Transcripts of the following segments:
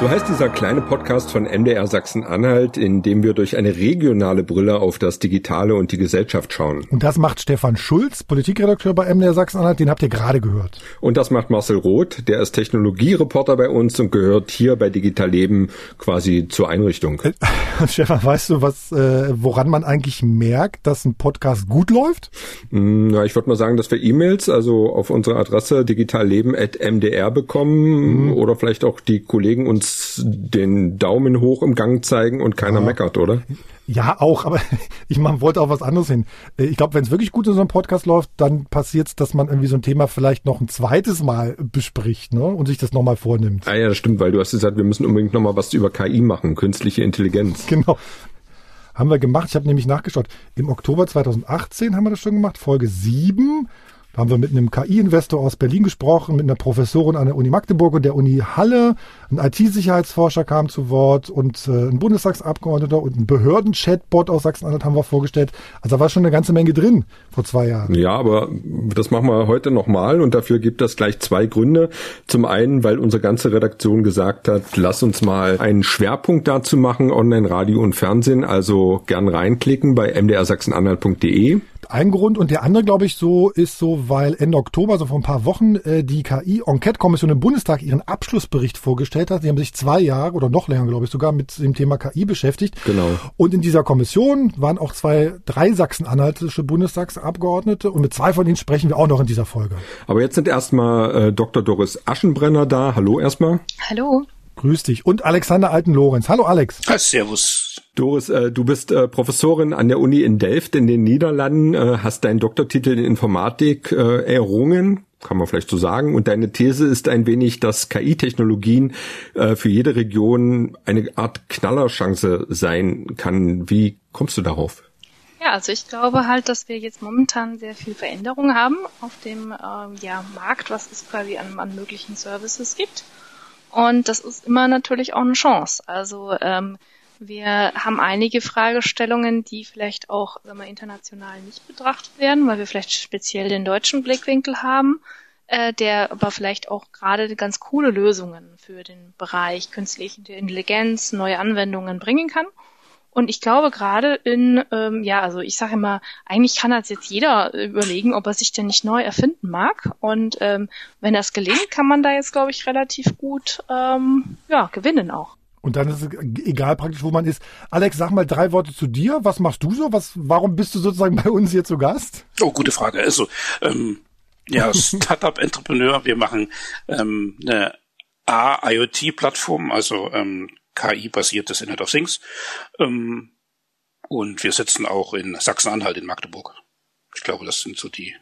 So heißt dieser kleine Podcast von MDR Sachsen-Anhalt, in dem wir durch eine regionale Brille auf das Digitale und die Gesellschaft schauen. Und das macht Stefan Schulz, Politikredakteur bei MDR Sachsen-Anhalt, den habt ihr gerade gehört. Und das macht Marcel Roth, der ist Technologiereporter bei uns und gehört hier bei Digital Leben quasi zur Einrichtung. Äh, Stefan, weißt du, was, äh, woran man eigentlich merkt, dass ein Podcast gut läuft? Mm, na, ich würde mal sagen, dass wir E-Mails, also auf unsere Adresse digitalleben.mdr bekommen mhm. oder vielleicht auch die Kollegen uns den Daumen hoch im Gang zeigen und keiner ja. meckert, oder? Ja, auch, aber ich man wollte auch was anderes hin. Ich glaube, wenn es wirklich gut in so einem Podcast läuft, dann passiert es, dass man irgendwie so ein Thema vielleicht noch ein zweites Mal bespricht ne? und sich das nochmal vornimmt. Ah ja, das stimmt, weil du hast gesagt, wir müssen unbedingt nochmal was über KI machen, künstliche Intelligenz. Genau. Haben wir gemacht. Ich habe nämlich nachgeschaut. Im Oktober 2018 haben wir das schon gemacht, Folge 7. Da haben wir mit einem KI-Investor aus Berlin gesprochen, mit einer Professorin an der Uni Magdeburg und der Uni Halle. Ein IT-Sicherheitsforscher kam zu Wort und äh, ein Bundestagsabgeordneter und ein Behörden-Chatbot aus Sachsen-Anhalt haben wir vorgestellt. Also da war schon eine ganze Menge drin vor zwei Jahren. Ja, aber das machen wir heute nochmal und dafür gibt es gleich zwei Gründe. Zum einen, weil unsere ganze Redaktion gesagt hat, lass uns mal einen Schwerpunkt dazu machen, Online-Radio und Fernsehen. Also gern reinklicken bei mdrsachsenanhalt.de ein Grund. Und der andere, glaube ich, so ist so, weil Ende Oktober, so vor ein paar Wochen, äh, die KI-Enquete-Kommission im Bundestag ihren Abschlussbericht vorgestellt hat. Sie haben sich zwei Jahre oder noch länger, glaube ich, sogar mit dem Thema KI beschäftigt. Genau. Und in dieser Kommission waren auch zwei, drei sachsen-anhaltische Bundestagsabgeordnete und mit zwei von ihnen sprechen wir auch noch in dieser Folge. Aber jetzt sind erstmal äh, Dr. Doris Aschenbrenner da. Hallo erstmal. Hallo. Grüß dich. Und Alexander Alten-Lorenz. Hallo Alex. Ja, servus. Doris, äh, du bist äh, Professorin an der Uni in Delft in den Niederlanden, äh, hast deinen Doktortitel in Informatik äh, errungen, kann man vielleicht so sagen. Und deine These ist ein wenig, dass KI-Technologien äh, für jede Region eine Art Knallerchance sein kann. Wie kommst du darauf? Ja, also ich glaube halt, dass wir jetzt momentan sehr viel Veränderung haben auf dem ähm, ja, Markt, was es quasi an, an möglichen Services gibt. Und das ist immer natürlich auch eine Chance. Also ähm, wir haben einige Fragestellungen, die vielleicht auch sagen wir, international nicht betrachtet werden, weil wir vielleicht speziell den deutschen Blickwinkel haben, äh, der aber vielleicht auch gerade ganz coole Lösungen für den Bereich künstliche Intelligenz, neue Anwendungen bringen kann. Und ich glaube gerade in, ähm, ja, also ich sage immer, eigentlich kann das jetzt jeder überlegen, ob er sich denn nicht neu erfinden mag. Und ähm, wenn das gelingt, kann man da jetzt, glaube ich, relativ gut ähm, ja, gewinnen auch. Und dann ist es egal praktisch, wo man ist. Alex, sag mal drei Worte zu dir. Was machst du so? Was, warum bist du sozusagen bei uns hier zu Gast? Oh, gute Frage. Also, ähm, ja, Startup-Entrepreneur. Wir machen ähm, eine A-IoT-Plattform, also ähm, KI-basiertes Internet of Things. Ähm, und wir sitzen auch in Sachsen-Anhalt in Magdeburg. Ich glaube, das sind so die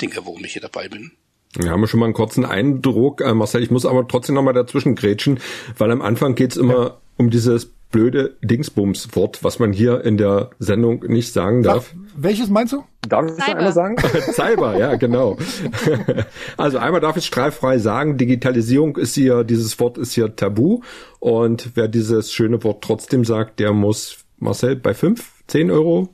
Dinge, warum ich hier dabei bin. Wir haben schon mal einen kurzen Eindruck, äh, Marcel. Ich muss aber trotzdem noch mal dazwischen grätschen, weil am Anfang geht's immer ja. um dieses blöde Dingsbums-Wort, was man hier in der Sendung nicht sagen darf. Ach, welches meinst du? Darf ich das einmal sagen? Cyber, ja, genau. also einmal darf ich strahlfrei sagen, Digitalisierung ist hier, dieses Wort ist hier tabu. Und wer dieses schöne Wort trotzdem sagt, der muss, Marcel, bei fünf, zehn Euro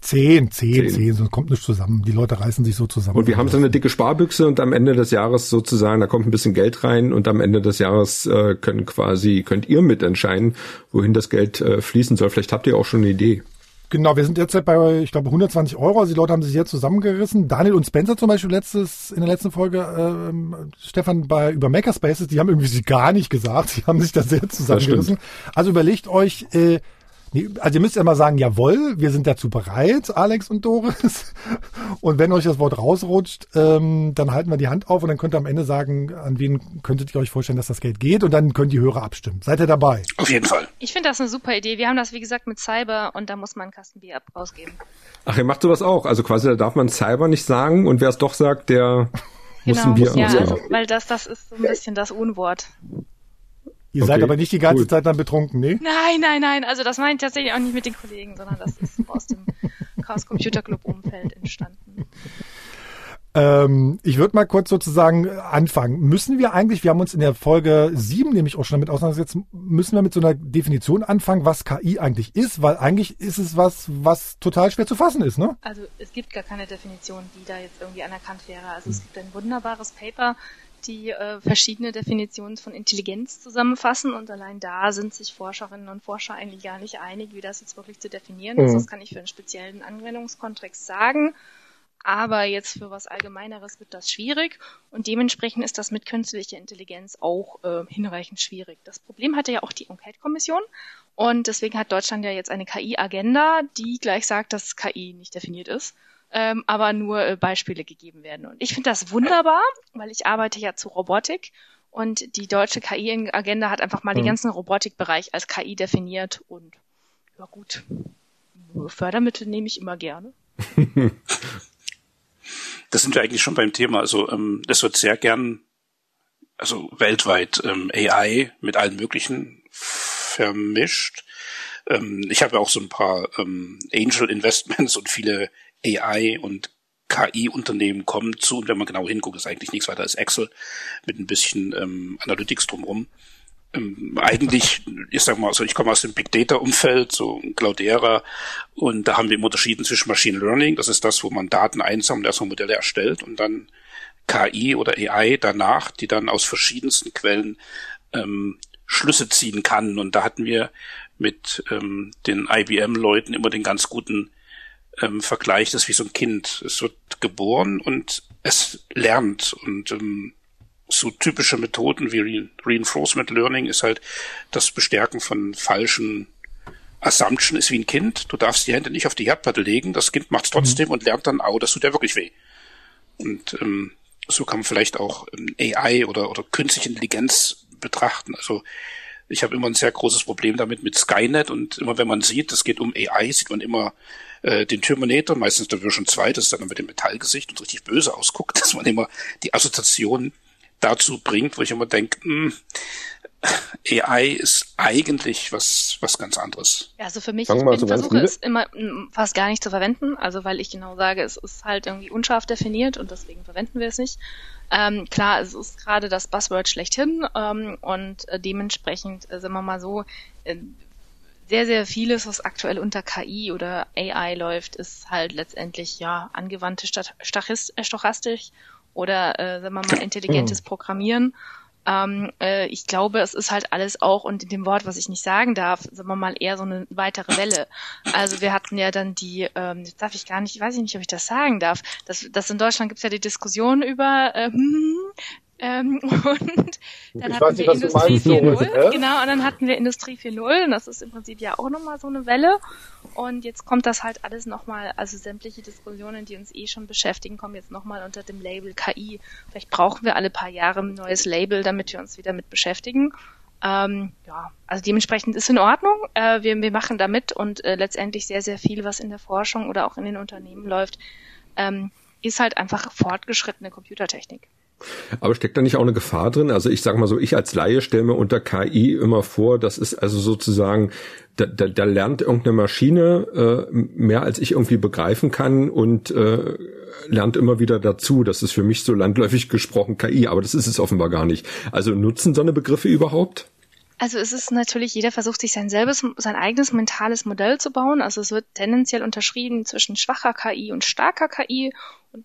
Zehn, zehn, zehn, sonst kommt nichts zusammen. Die Leute reißen sich so zusammen. Und wir haben so eine dicke Sparbüchse und am Ende des Jahres sozusagen, da kommt ein bisschen Geld rein und am Ende des Jahres äh, können quasi, könnt ihr mitentscheiden, wohin das Geld äh, fließen soll. Vielleicht habt ihr auch schon eine Idee. Genau, wir sind derzeit bei, ich glaube, 120 Euro. Also die Leute haben sich jetzt zusammengerissen. Daniel und Spencer zum Beispiel letztes, in der letzten Folge, äh, Stefan, bei über Makerspaces, die haben irgendwie sie gar nicht gesagt. Sie haben sich da sehr zusammengerissen. Also überlegt euch, äh, Nee, also ihr müsst ja mal sagen, jawohl, wir sind dazu bereit, Alex und Doris. Und wenn euch das Wort rausrutscht, ähm, dann halten wir die Hand auf und dann könnt ihr am Ende sagen, an wen könntet ihr euch vorstellen, dass das Geld geht und dann können die Hörer abstimmen. Seid ihr dabei? Auf jeden Fall. Ich finde das eine super Idee. Wir haben das, wie gesagt, mit Cyber und da muss man einen Kasten Bier ausgeben. Ach, ihr macht sowas auch. Also quasi, da darf man Cyber nicht sagen und wer es doch sagt, der muss genau, ein Bier ja, also, weil das, das ist so ein bisschen das Unwort. Ihr okay, seid aber nicht die ganze cool. Zeit dann betrunken, ne? Nein, nein, nein. Also das meine ich tatsächlich auch nicht mit den Kollegen, sondern das ist aus dem Chaos Computer Club Umfeld entstanden. Ähm, ich würde mal kurz sozusagen anfangen. Müssen wir eigentlich, wir haben uns in der Folge 7 nämlich auch schon damit auseinandergesetzt, müssen wir mit so einer Definition anfangen, was KI eigentlich ist, weil eigentlich ist es was, was total schwer zu fassen ist, ne? Also es gibt gar keine Definition, die da jetzt irgendwie anerkannt wäre. Also es gibt ein wunderbares Paper, die äh, verschiedene Definitionen von Intelligenz zusammenfassen und allein da sind sich Forscherinnen und Forscher eigentlich gar nicht einig, wie das jetzt wirklich zu definieren ist. Mhm. Das kann ich für einen speziellen Anwendungskontext sagen. Aber jetzt für was Allgemeineres wird das schwierig und dementsprechend ist das mit künstlicher Intelligenz auch äh, hinreichend schwierig. Das Problem hatte ja auch die Enquete-Kommission und deswegen hat Deutschland ja jetzt eine KI-Agenda, die gleich sagt, dass KI nicht definiert ist, ähm, aber nur äh, Beispiele gegeben werden. Und ich finde das wunderbar, weil ich arbeite ja zu Robotik und die deutsche KI-Agenda hat einfach mal mhm. den ganzen Robotikbereich als KI definiert und ja gut, Fördermittel nehme ich immer gerne. das sind wir eigentlich schon beim Thema. Also ähm, es wird sehr gern, also weltweit ähm, AI mit allen möglichen vermischt. Ähm, ich habe ja auch so ein paar ähm, Angel Investments und viele AI und KI-Unternehmen kommen zu und wenn man genau hinguckt, ist eigentlich nichts weiter als Excel mit ein bisschen ähm, Analytics drumherum eigentlich, ich sag mal, also ich komme aus dem Big Data Umfeld, so Cloudera, und da haben wir eben unterschieden zwischen Machine Learning, das ist das, wo man Daten einsammelt, erstmal Modelle erstellt und dann KI oder AI danach, die dann aus verschiedensten Quellen ähm, Schlüsse ziehen kann. Und da hatten wir mit ähm, den IBM-Leuten immer den ganz guten ähm, Vergleich, das ist wie so ein Kind. Es wird geboren und es lernt und ähm, so typische Methoden wie Reinforcement Learning ist halt das Bestärken von falschen Assumption ist wie ein Kind. Du darfst die Hände nicht auf die Herdplatte legen. Das Kind macht es trotzdem mhm. und lernt dann, oh, das tut ja wirklich weh. Und ähm, so kann man vielleicht auch ähm, AI oder, oder künstliche Intelligenz betrachten. Also ich habe immer ein sehr großes Problem damit mit Skynet und immer wenn man sieht, es geht um AI, sieht man immer äh, den Terminator, meistens der Version 2, das ist dann mit dem Metallgesicht und richtig böse ausguckt, dass man immer die Assoziation dazu bringt, wo ich immer denke, hm, AI ist eigentlich was, was ganz anderes. Ja, also für mich, ich bin, so versuche es immer hm, fast gar nicht zu verwenden, also weil ich genau sage, es ist halt irgendwie unscharf definiert und deswegen verwenden wir es nicht. Ähm, klar, es ist gerade das Buzzword schlechthin ähm, und äh, dementsprechend, äh, sagen wir mal so, äh, sehr, sehr vieles, was aktuell unter KI oder AI läuft, ist halt letztendlich ja angewandte Stochastik oder äh, sagen wir mal intelligentes Programmieren. Ähm, äh, ich glaube, es ist halt alles auch, und in dem Wort, was ich nicht sagen darf, sagen wir mal eher so eine weitere Welle. Also wir hatten ja dann die, ähm, jetzt darf ich gar nicht, weiß ich nicht, ob ich das sagen darf, dass, dass in Deutschland gibt es ja die Diskussion über, äh, hm, ähm, und dann ich hatten wir nicht, Industrie 4.0, genau, und dann hatten wir Industrie 4.0 und das ist im Prinzip ja auch nochmal so eine Welle. Und jetzt kommt das halt alles nochmal, also sämtliche Diskussionen, die uns eh schon beschäftigen, kommen jetzt nochmal unter dem Label KI. Vielleicht brauchen wir alle paar Jahre ein neues Label, damit wir uns wieder mit beschäftigen. Ähm, ja, also dementsprechend ist in Ordnung. Äh, wir, wir machen da mit und äh, letztendlich sehr, sehr viel, was in der Forschung oder auch in den Unternehmen läuft, ähm, ist halt einfach fortgeschrittene Computertechnik. Aber steckt da nicht auch eine Gefahr drin? Also ich sage mal so, ich als Laie stelle mir unter KI immer vor, das ist also sozusagen, da, da, da lernt irgendeine Maschine äh, mehr als ich irgendwie begreifen kann und äh, lernt immer wieder dazu. Das ist für mich so landläufig gesprochen KI, aber das ist es offenbar gar nicht. Also nutzen so eine Begriffe überhaupt? Also es ist natürlich, jeder versucht sich sein selbes, sein eigenes mentales Modell zu bauen. Also es wird tendenziell unterschieden zwischen schwacher KI und starker KI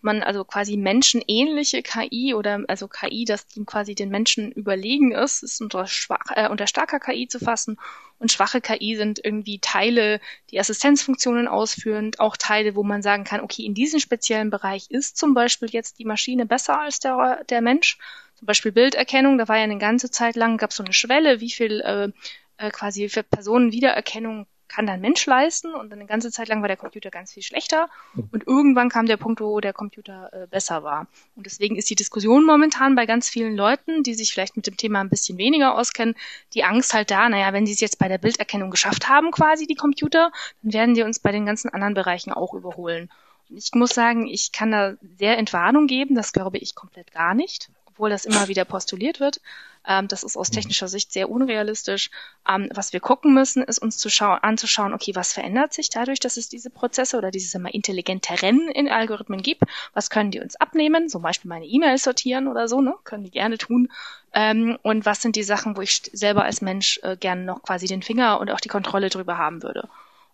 man also quasi menschenähnliche KI oder also KI, das quasi den Menschen überlegen ist, ist unter, schwach, äh, unter starker KI zu fassen. Und schwache KI sind irgendwie Teile, die Assistenzfunktionen ausführen, auch Teile, wo man sagen kann, okay, in diesem speziellen Bereich ist zum Beispiel jetzt die Maschine besser als der, der Mensch. Zum Beispiel Bilderkennung, da war ja eine ganze Zeit lang, gab es so eine Schwelle, wie viel äh, äh, quasi für Personen Wiedererkennung kann dann Mensch leisten und eine ganze Zeit lang war der Computer ganz viel schlechter und irgendwann kam der Punkt, wo der Computer äh, besser war. Und deswegen ist die Diskussion momentan bei ganz vielen Leuten, die sich vielleicht mit dem Thema ein bisschen weniger auskennen, die Angst halt da, naja, wenn sie es jetzt bei der Bilderkennung geschafft haben, quasi die Computer, dann werden die uns bei den ganzen anderen Bereichen auch überholen. Und ich muss sagen, ich kann da sehr Entwarnung geben, das glaube ich komplett gar nicht obwohl das immer wieder postuliert wird. Ähm, das ist aus mhm. technischer Sicht sehr unrealistisch. Ähm, was wir gucken müssen, ist uns zu schauen, anzuschauen, okay, was verändert sich dadurch, dass es diese Prozesse oder diese immer intelligenteren in Algorithmen gibt? Was können die uns abnehmen? Zum Beispiel meine E-Mails sortieren oder so, ne? Können die gerne tun. Ähm, und was sind die Sachen, wo ich selber als Mensch äh, gerne noch quasi den Finger und auch die Kontrolle drüber haben würde?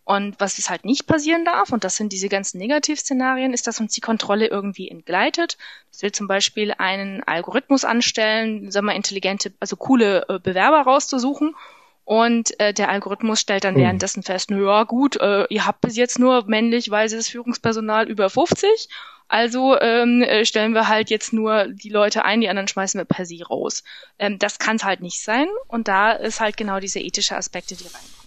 Und was es halt nicht passieren darf, und das sind diese ganzen Negativszenarien, ist, dass uns die Kontrolle irgendwie entgleitet. Das will zum Beispiel einen Algorithmus anstellen, sagen wir intelligente, also coole äh, Bewerber rauszusuchen. Und äh, der Algorithmus stellt dann mhm. währenddessen fest, na ja gut, äh, ihr habt bis jetzt nur männlich weißes Führungspersonal über 50. Also ähm, äh, stellen wir halt jetzt nur die Leute ein, die anderen schmeißen wir per se raus. Ähm, das kann es halt nicht sein. Und da ist halt genau diese ethische Aspekte, die rein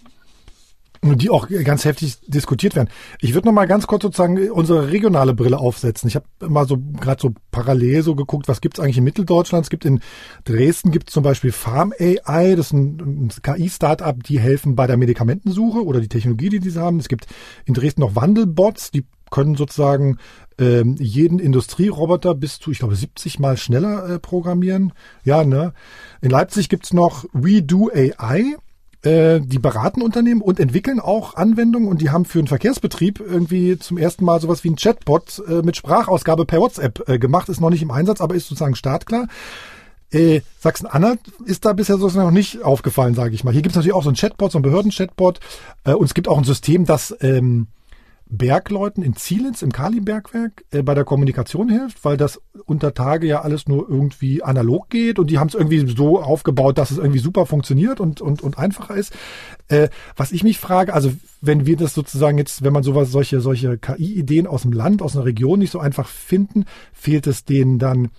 die auch ganz heftig diskutiert werden. Ich würde noch mal ganz kurz sozusagen unsere regionale Brille aufsetzen. Ich habe mal so gerade so parallel so geguckt, was gibt's eigentlich in Mitteldeutschland? Es gibt in Dresden gibt zum Beispiel Farm AI, das ist ein, ein KI-Startup, die helfen bei der Medikamentensuche oder die Technologie, die diese haben. Es gibt in Dresden noch Wandelbots, die können sozusagen ähm, jeden Industrieroboter bis zu, ich glaube, 70 mal schneller äh, programmieren. Ja, ne? In Leipzig gibt's noch WeDo AI äh, die beraten Unternehmen und entwickeln auch Anwendungen und die haben für einen Verkehrsbetrieb irgendwie zum ersten Mal sowas wie ein Chatbot äh, mit Sprachausgabe per WhatsApp äh, gemacht, ist noch nicht im Einsatz, aber ist sozusagen startklar. Äh, Sachsen-Anhalt ist da bisher sozusagen noch nicht aufgefallen, sage ich mal. Hier gibt es natürlich auch so ein Chatbot, so ein Behörden-Chatbot äh, und es gibt auch ein System, das ähm, Bergleuten in Zielitz im Kali-Bergwerk äh, bei der Kommunikation hilft, weil das unter Tage ja alles nur irgendwie analog geht und die haben es irgendwie so aufgebaut, dass es irgendwie super funktioniert und, und, und einfacher ist. Äh, was ich mich frage, also wenn wir das sozusagen jetzt, wenn man sowas, solche, solche KI-Ideen aus dem Land, aus einer Region nicht so einfach finden, fehlt es denen dann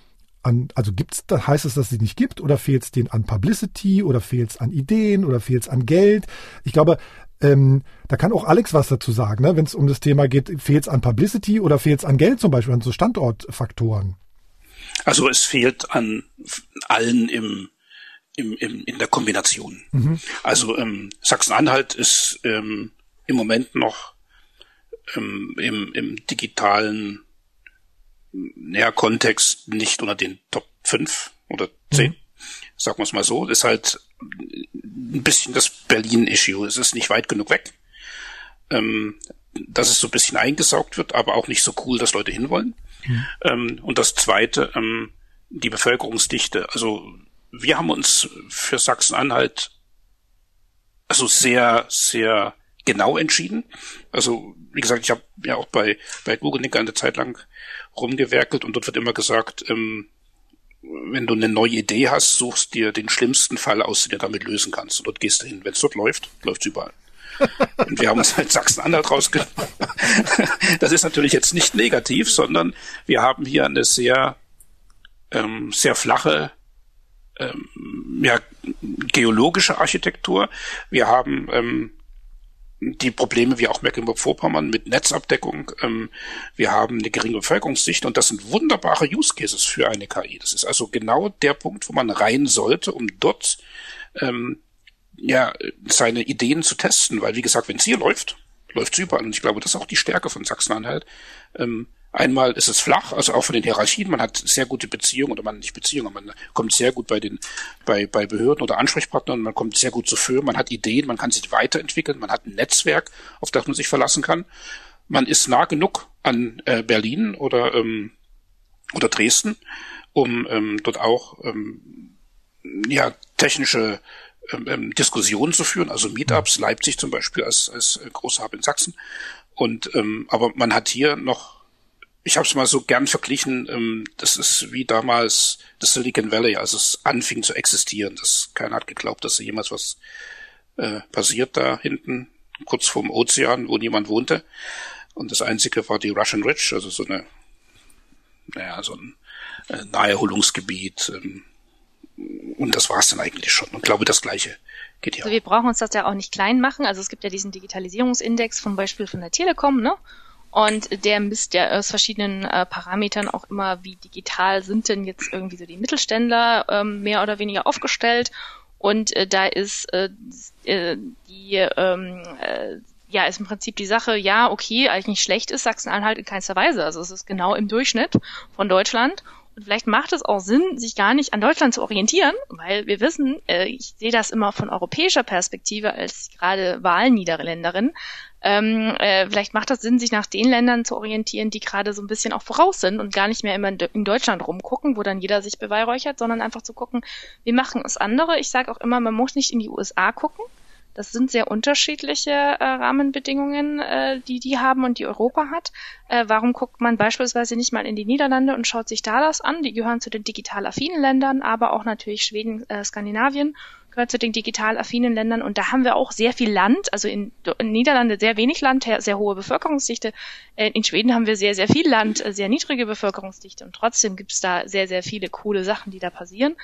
an, also gibt's, da heißt es, dass es sie nicht gibt, oder fehlt es denen an Publicity, oder fehlt es an Ideen, oder fehlt es an Geld? Ich glaube, ähm, da kann auch Alex was dazu sagen, ne? wenn es um das Thema geht, fehlt es an Publicity oder fehlt es an Geld zum Beispiel, an so Standortfaktoren? Also es fehlt an allen im, im, im in der Kombination. Mhm. Also ähm, Sachsen-Anhalt ist ähm, im Moment noch ähm, im, im digitalen näher Kontext nicht unter den Top 5 oder 10. Mhm. Sagen wir es mal so. Ist halt ein bisschen das Berlin-Issue. Es ist nicht weit genug weg. Ähm, dass es so ein bisschen eingesaugt wird, aber auch nicht so cool, dass Leute hinwollen. Mhm. Ähm, und das zweite, ähm, die Bevölkerungsdichte. Also wir haben uns für Sachsen-Anhalt also sehr, sehr genau entschieden. Also, wie gesagt, ich habe ja auch bei, bei Google Nick eine Zeit lang rumgewerkelt und dort wird immer gesagt, ähm, wenn du eine neue Idee hast, suchst dir den schlimmsten Fall aus, den du damit lösen kannst. Und dort gehst du hin. Wenn es dort läuft, läuft es überall. Und wir haben uns halt Sachsen-Anhalt rausgenommen. das ist natürlich jetzt nicht negativ, sondern wir haben hier eine sehr, ähm, sehr flache ähm, ja, geologische Architektur. Wir haben ähm, die Probleme wie auch Mecklenburg-Vorpommern mit Netzabdeckung. Ähm, wir haben eine geringe Bevölkerungsdichte und das sind wunderbare Use Cases für eine KI. Das ist also genau der Punkt, wo man rein sollte, um dort ähm, ja seine Ideen zu testen. Weil wie gesagt, wenn es hier läuft, läuft es überall. Und ich glaube, das ist auch die Stärke von Sachsen-Anhalt. Ähm, Einmal ist es flach, also auch von den Hierarchien. Man hat sehr gute Beziehungen oder man nicht Beziehungen, man kommt sehr gut bei den bei bei Behörden oder Ansprechpartnern. Man kommt sehr gut zu Firmen. Man hat Ideen, man kann sich weiterentwickeln. Man hat ein Netzwerk, auf das man sich verlassen kann. Man ist nah genug an äh, Berlin oder ähm, oder Dresden, um ähm, dort auch ähm, ja technische ähm, ähm Diskussionen zu führen, also Meetups, Leipzig zum Beispiel als, als Großhab in Sachsen. Und ähm, aber man hat hier noch ich habe es mal so gern verglichen, ähm, das ist wie damals das Silicon Valley, als es anfing zu existieren. Das, keiner hat geglaubt, dass da jemals was äh, passiert da hinten, kurz vorm Ozean, wo niemand wohnte. Und das Einzige war die Russian Ridge, also so eine, naja, so ein äh, Naherholungsgebiet. Ähm, und das war es dann eigentlich schon. Und glaube, das Gleiche geht hier also. Wir brauchen uns das ja auch nicht klein machen. Also es gibt ja diesen Digitalisierungsindex zum Beispiel von der Telekom, ne? Und der misst ja aus verschiedenen äh, Parametern auch immer, wie digital sind denn jetzt irgendwie so die Mittelständler ähm, mehr oder weniger aufgestellt. Und äh, da ist äh, äh, die ähm, äh, ja, ist im Prinzip die Sache, ja, okay, eigentlich nicht schlecht ist Sachsen-Anhalt in keinster Weise. Also es ist genau im Durchschnitt von Deutschland. Und vielleicht macht es auch Sinn, sich gar nicht an Deutschland zu orientieren, weil wir wissen, äh, ich sehe das immer von europäischer Perspektive als gerade Wahlniederländerin. Ähm, äh, vielleicht macht das Sinn, sich nach den Ländern zu orientieren, die gerade so ein bisschen auch voraus sind und gar nicht mehr immer in, in Deutschland rumgucken, wo dann jeder sich beweihräuchert, sondern einfach zu gucken, wie machen es andere. Ich sage auch immer, man muss nicht in die USA gucken, das sind sehr unterschiedliche äh, Rahmenbedingungen, äh, die die haben und die Europa hat. Äh, warum guckt man beispielsweise nicht mal in die Niederlande und schaut sich da das an? Die gehören zu den digital affinen Ländern, aber auch natürlich Schweden, äh, Skandinavien gehört zu den digital affinen Ländern und da haben wir auch sehr viel Land, also in, in Niederlande sehr wenig Land, sehr hohe Bevölkerungsdichte. Äh, in Schweden haben wir sehr, sehr viel Land, äh, sehr niedrige Bevölkerungsdichte und trotzdem gibt es da sehr, sehr viele coole Sachen, die da passieren.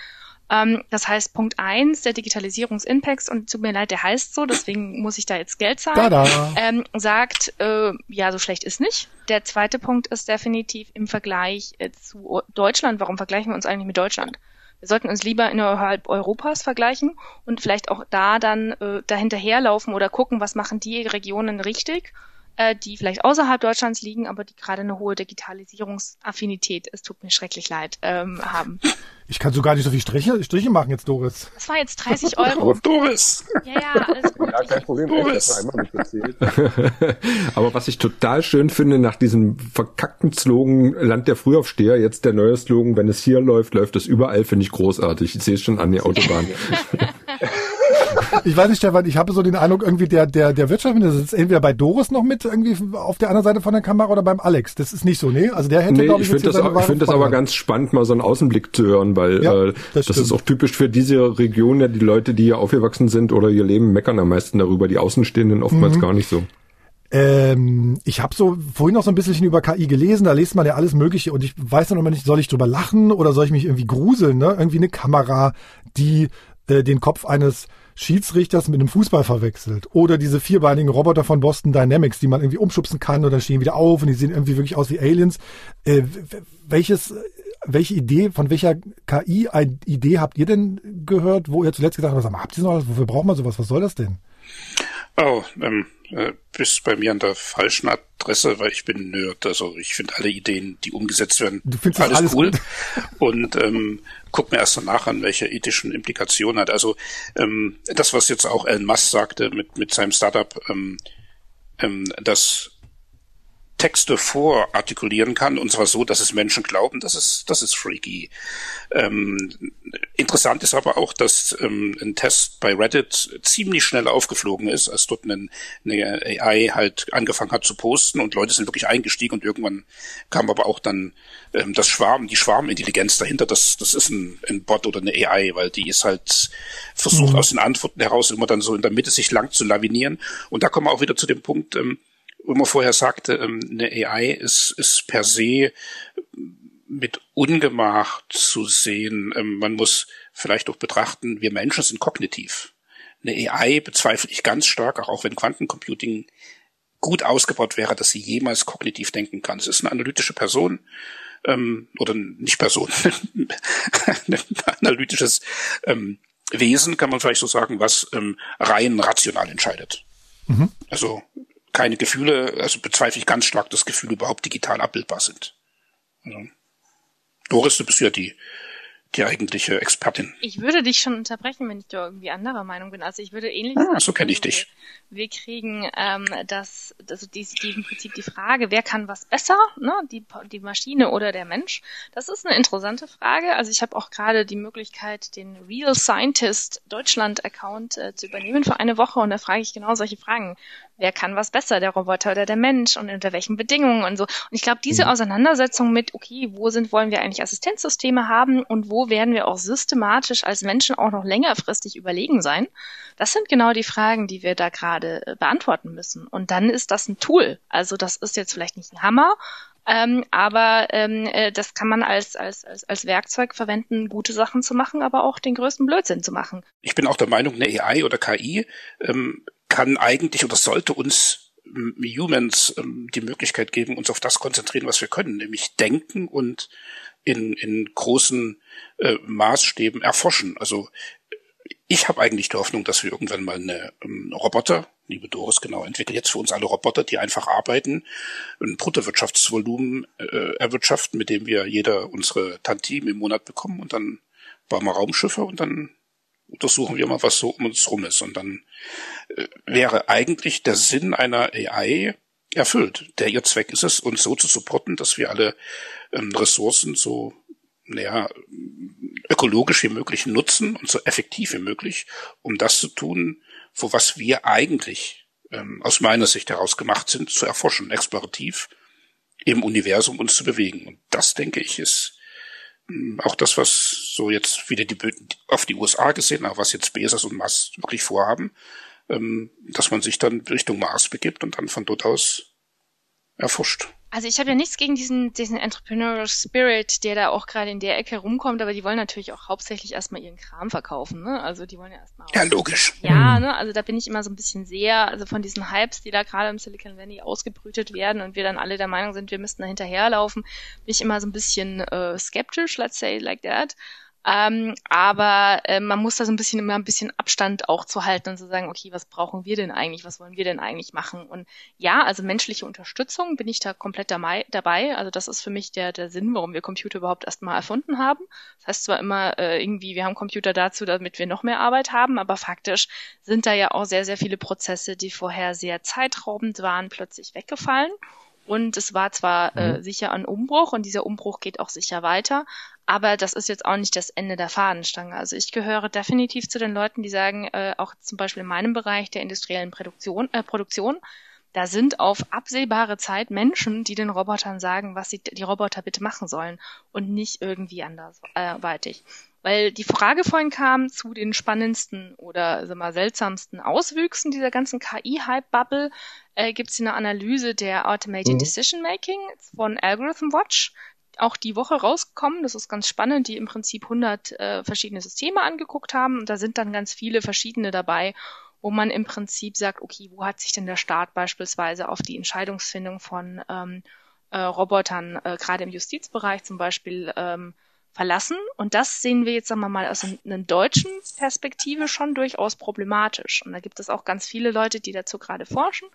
Ähm, das heißt, Punkt eins der Digitalisierungsinpacts, und tut mir leid, der heißt so, deswegen muss ich da jetzt Geld zahlen, ähm, sagt, äh, ja, so schlecht ist nicht. Der zweite Punkt ist definitiv im Vergleich äh, zu Deutschland. Warum vergleichen wir uns eigentlich mit Deutschland? Wir sollten uns lieber innerhalb Europas vergleichen und vielleicht auch da dann äh, dahinterherlaufen oder gucken, was machen die Regionen richtig äh, die vielleicht außerhalb Deutschlands liegen, aber die gerade eine hohe Digitalisierungsaffinität, es tut mir schrecklich leid, ähm, haben. Ich kann so gar nicht so viel Striche, Striche machen jetzt, Doris. Das war jetzt 30 Euro. Doris! Ja, ja, alles gut. Ja, kein Problem. Doris. Aber was ich total schön finde, nach diesem verkackten Slogan Land der Frühaufsteher, jetzt der neue Slogan, wenn es hier läuft, läuft es überall, finde ich großartig. Ich sehe es schon an der Autobahn. Ich weiß nicht, Stefan, ich habe so den Eindruck, irgendwie der, der, der Wirtschaftsminister sitzt entweder bei Doris noch mit, irgendwie auf der anderen Seite von der Kamera oder beim Alex. Das ist nicht so, nee? Also der hätte, Nee, glaube ich ich, finde hier das, auch- ich Ware find das aber ganz spannend, mal so einen Außenblick zu hören, weil Ja, äh, das das, ist auch typisch für diese Region, ja, die Leute, die hier aufgewachsen sind oder ihr Leben meckern am meisten darüber, die Außenstehenden oftmals Mhm. gar nicht so. Ähm, ich habe so vorhin noch so ein bisschen über KI gelesen, da liest man ja alles Mögliche und ich weiß dann immer nicht, soll ich drüber lachen oder soll ich mich irgendwie gruseln, ne? Irgendwie eine Kamera, die äh, den Kopf eines Schiedsrichters mit einem Fußball verwechselt. Oder diese vierbeinigen Roboter von Boston Dynamics, die man irgendwie umschubsen kann dann stehen wieder auf und die sehen irgendwie wirklich aus wie Aliens. Äh, welches, welche Idee, von welcher KI-Idee habt ihr denn gehört, wo ihr zuletzt gesagt habt, habt ihr noch was, wofür braucht man sowas, was soll das denn? Oh, ähm, äh, bist bei mir an der falschen Adresse, weil ich bin Nerd. Also ich finde alle Ideen, die umgesetzt werden, Du findest alles, alles cool. gut? Und ähm, guck mir erst danach an, welche ethischen Implikationen hat. Also ähm, das, was jetzt auch Elon Musk sagte mit, mit seinem Startup, ähm, ähm, dass Texte vorartikulieren kann, und zwar so, dass es Menschen glauben, das ist, das ist freaky. Ähm, interessant ist aber auch, dass ähm, ein Test bei Reddit ziemlich schnell aufgeflogen ist, als dort eine, eine AI halt angefangen hat zu posten und Leute sind wirklich eingestiegen und irgendwann kam aber auch dann ähm, das Schwarm, die Schwarmintelligenz dahinter, das, das ist ein, ein Bot oder eine AI, weil die ist halt versucht aus den Antworten heraus immer dann so in der Mitte sich lang zu lavinieren. Und da kommen wir auch wieder zu dem Punkt, ähm, man vorher sagte, ähm, eine AI ist, ist per se mit Ungemach zu sehen. Ähm, man muss vielleicht auch betrachten, wir Menschen sind kognitiv. Eine AI bezweifle ich ganz stark, auch wenn Quantencomputing gut ausgebaut wäre, dass sie jemals kognitiv denken kann. Es ist eine analytische Person ähm, oder nicht Person, ein analytisches ähm, Wesen, kann man vielleicht so sagen, was ähm, rein rational entscheidet. Also keine Gefühle, also bezweifle ich ganz stark, dass Gefühle überhaupt digital abbildbar sind. Also, Doris, du bist ja die, die eigentliche Expertin. Ich würde dich schon unterbrechen, wenn ich da irgendwie anderer Meinung bin. Also ich würde ähnlich Ah, so kenn ich dich. Wir, wir kriegen ähm, das, also die, die im Prinzip die Frage, wer kann was besser, ne? die, die Maschine oder der Mensch. Das ist eine interessante Frage. Also ich habe auch gerade die Möglichkeit, den Real Scientist Deutschland Account äh, zu übernehmen für eine Woche und da frage ich genau solche Fragen. Wer kann was besser, der Roboter oder der Mensch und unter welchen Bedingungen und so. Und ich glaube, diese Mhm. Auseinandersetzung mit, okay, wo sind, wollen wir eigentlich Assistenzsysteme haben und wo werden wir auch systematisch als Menschen auch noch längerfristig überlegen sein, das sind genau die Fragen, die wir da gerade äh, beantworten müssen. Und dann ist das ein Tool. Also das ist jetzt vielleicht nicht ein Hammer, ähm, aber ähm, äh, das kann man als, als, als, als Werkzeug verwenden, gute Sachen zu machen, aber auch den größten Blödsinn zu machen. Ich bin auch der Meinung, eine AI oder KI ähm, kann eigentlich oder sollte uns ähm, Humans ähm, die Möglichkeit geben, uns auf das konzentrieren, was wir können, nämlich denken und in, in großen äh, Maßstäben erforschen. Also ich habe eigentlich die Hoffnung, dass wir irgendwann mal eine ähm, Roboter liebe Doris, genau, entwickelt jetzt für uns alle Roboter, die einfach arbeiten, ein Bruttowirtschaftsvolumen äh, erwirtschaften, mit dem wir jeder unsere Tantiem im Monat bekommen und dann bauen wir Raumschiffe und dann untersuchen wir mal, was so um uns rum ist. Und dann äh, wäre eigentlich der Sinn einer AI erfüllt. Der ihr Zweck ist es, uns so zu supporten, dass wir alle ähm, Ressourcen so naja, ökologisch wie möglich nutzen und so effektiv wie möglich, um das zu tun, wo was wir eigentlich ähm, aus meiner Sicht heraus gemacht sind, zu erforschen, explorativ im Universum uns zu bewegen. Und das, denke ich, ist auch das, was so jetzt wieder die auf die USA gesehen, auch was jetzt Bezos und Musk wirklich vorhaben, ähm, dass man sich dann Richtung Mars begibt und dann von dort aus erforscht. Also ich habe ja nichts gegen diesen, diesen Entrepreneurial Spirit, der da auch gerade in der Ecke rumkommt, aber die wollen natürlich auch hauptsächlich erstmal ihren Kram verkaufen, ne? Also die wollen ja erstmal. Ja, logisch. Ja, mhm. ne? Also da bin ich immer so ein bisschen sehr, also von diesen Hypes, die da gerade im Silicon Valley ausgebrütet werden und wir dann alle der Meinung sind, wir müssten da hinterherlaufen, bin ich immer so ein bisschen äh, skeptisch, let's say like that. Ähm, aber äh, man muss da so ein bisschen immer ein bisschen Abstand auch zu halten und zu sagen, okay, was brauchen wir denn eigentlich? Was wollen wir denn eigentlich machen? Und ja, also menschliche Unterstützung bin ich da komplett dabei. Also das ist für mich der, der Sinn, warum wir Computer überhaupt erstmal erfunden haben. Das heißt zwar immer äh, irgendwie, wir haben Computer dazu, damit wir noch mehr Arbeit haben, aber faktisch sind da ja auch sehr, sehr viele Prozesse, die vorher sehr zeitraubend waren, plötzlich weggefallen. Und es war zwar äh, mhm. sicher ein Umbruch und dieser Umbruch geht auch sicher weiter, aber das ist jetzt auch nicht das Ende der Fahnenstange. Also ich gehöre definitiv zu den Leuten, die sagen, äh, auch zum Beispiel in meinem Bereich der industriellen Produktion, äh, Produktion da sind auf absehbare Zeit Menschen, die den Robotern sagen, was sie die Roboter bitte machen sollen und nicht irgendwie andersweitig. Äh, Weil die Frage vorhin kam zu den spannendsten oder sag mal, seltsamsten Auswüchsen dieser ganzen KI-Hype-Bubble, äh, gibt es eine Analyse der Automated mhm. Decision Making von Algorithm Watch auch die Woche rausgekommen. Das ist ganz spannend, die im Prinzip 100 äh, verschiedene Systeme angeguckt haben. Und da sind dann ganz viele verschiedene dabei, wo man im Prinzip sagt, okay, wo hat sich denn der Staat beispielsweise auf die Entscheidungsfindung von ähm, äh, Robotern, äh, gerade im Justizbereich zum Beispiel, ähm, verlassen. Und das sehen wir jetzt, sagen wir mal, aus einer deutschen Perspektive schon durchaus problematisch. Und da gibt es auch ganz viele Leute, die dazu gerade forschen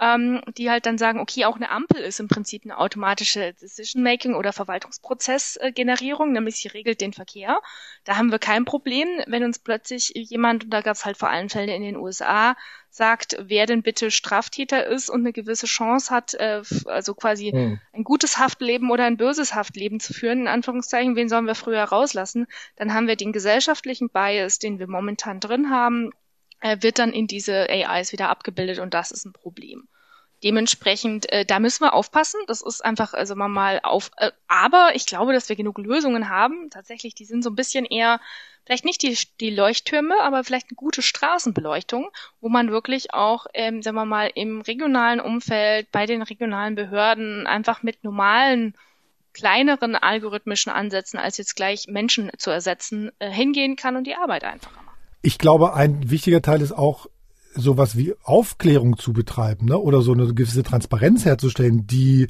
ähm, die halt dann sagen, okay, auch eine Ampel ist im Prinzip eine automatische Decision-Making oder Verwaltungsprozessgenerierung, nämlich sie regelt den Verkehr. Da haben wir kein Problem, wenn uns plötzlich jemand, und da gab es halt vor allen Fällen in den USA, sagt, wer denn bitte Straftäter ist und eine gewisse Chance hat, äh, also quasi hm. ein gutes Haftleben oder ein böses Haftleben zu führen, in Anführungszeichen, wen sollen wir früher rauslassen? Dann haben wir den gesellschaftlichen Bias, den wir momentan drin haben, wird dann in diese AIs wieder abgebildet und das ist ein Problem. Dementsprechend, äh, da müssen wir aufpassen. Das ist einfach, also mal mal auf. Äh, aber ich glaube, dass wir genug Lösungen haben. Tatsächlich, die sind so ein bisschen eher, vielleicht nicht die, die Leuchttürme, aber vielleicht eine gute Straßenbeleuchtung, wo man wirklich auch, ähm, sagen wir mal, im regionalen Umfeld, bei den regionalen Behörden einfach mit normalen kleineren algorithmischen Ansätzen als jetzt gleich Menschen zu ersetzen, äh, hingehen kann und die Arbeit einfacher macht. Ich glaube, ein wichtiger Teil ist auch, sowas wie Aufklärung zu betreiben, ne? Oder so eine gewisse Transparenz herzustellen, die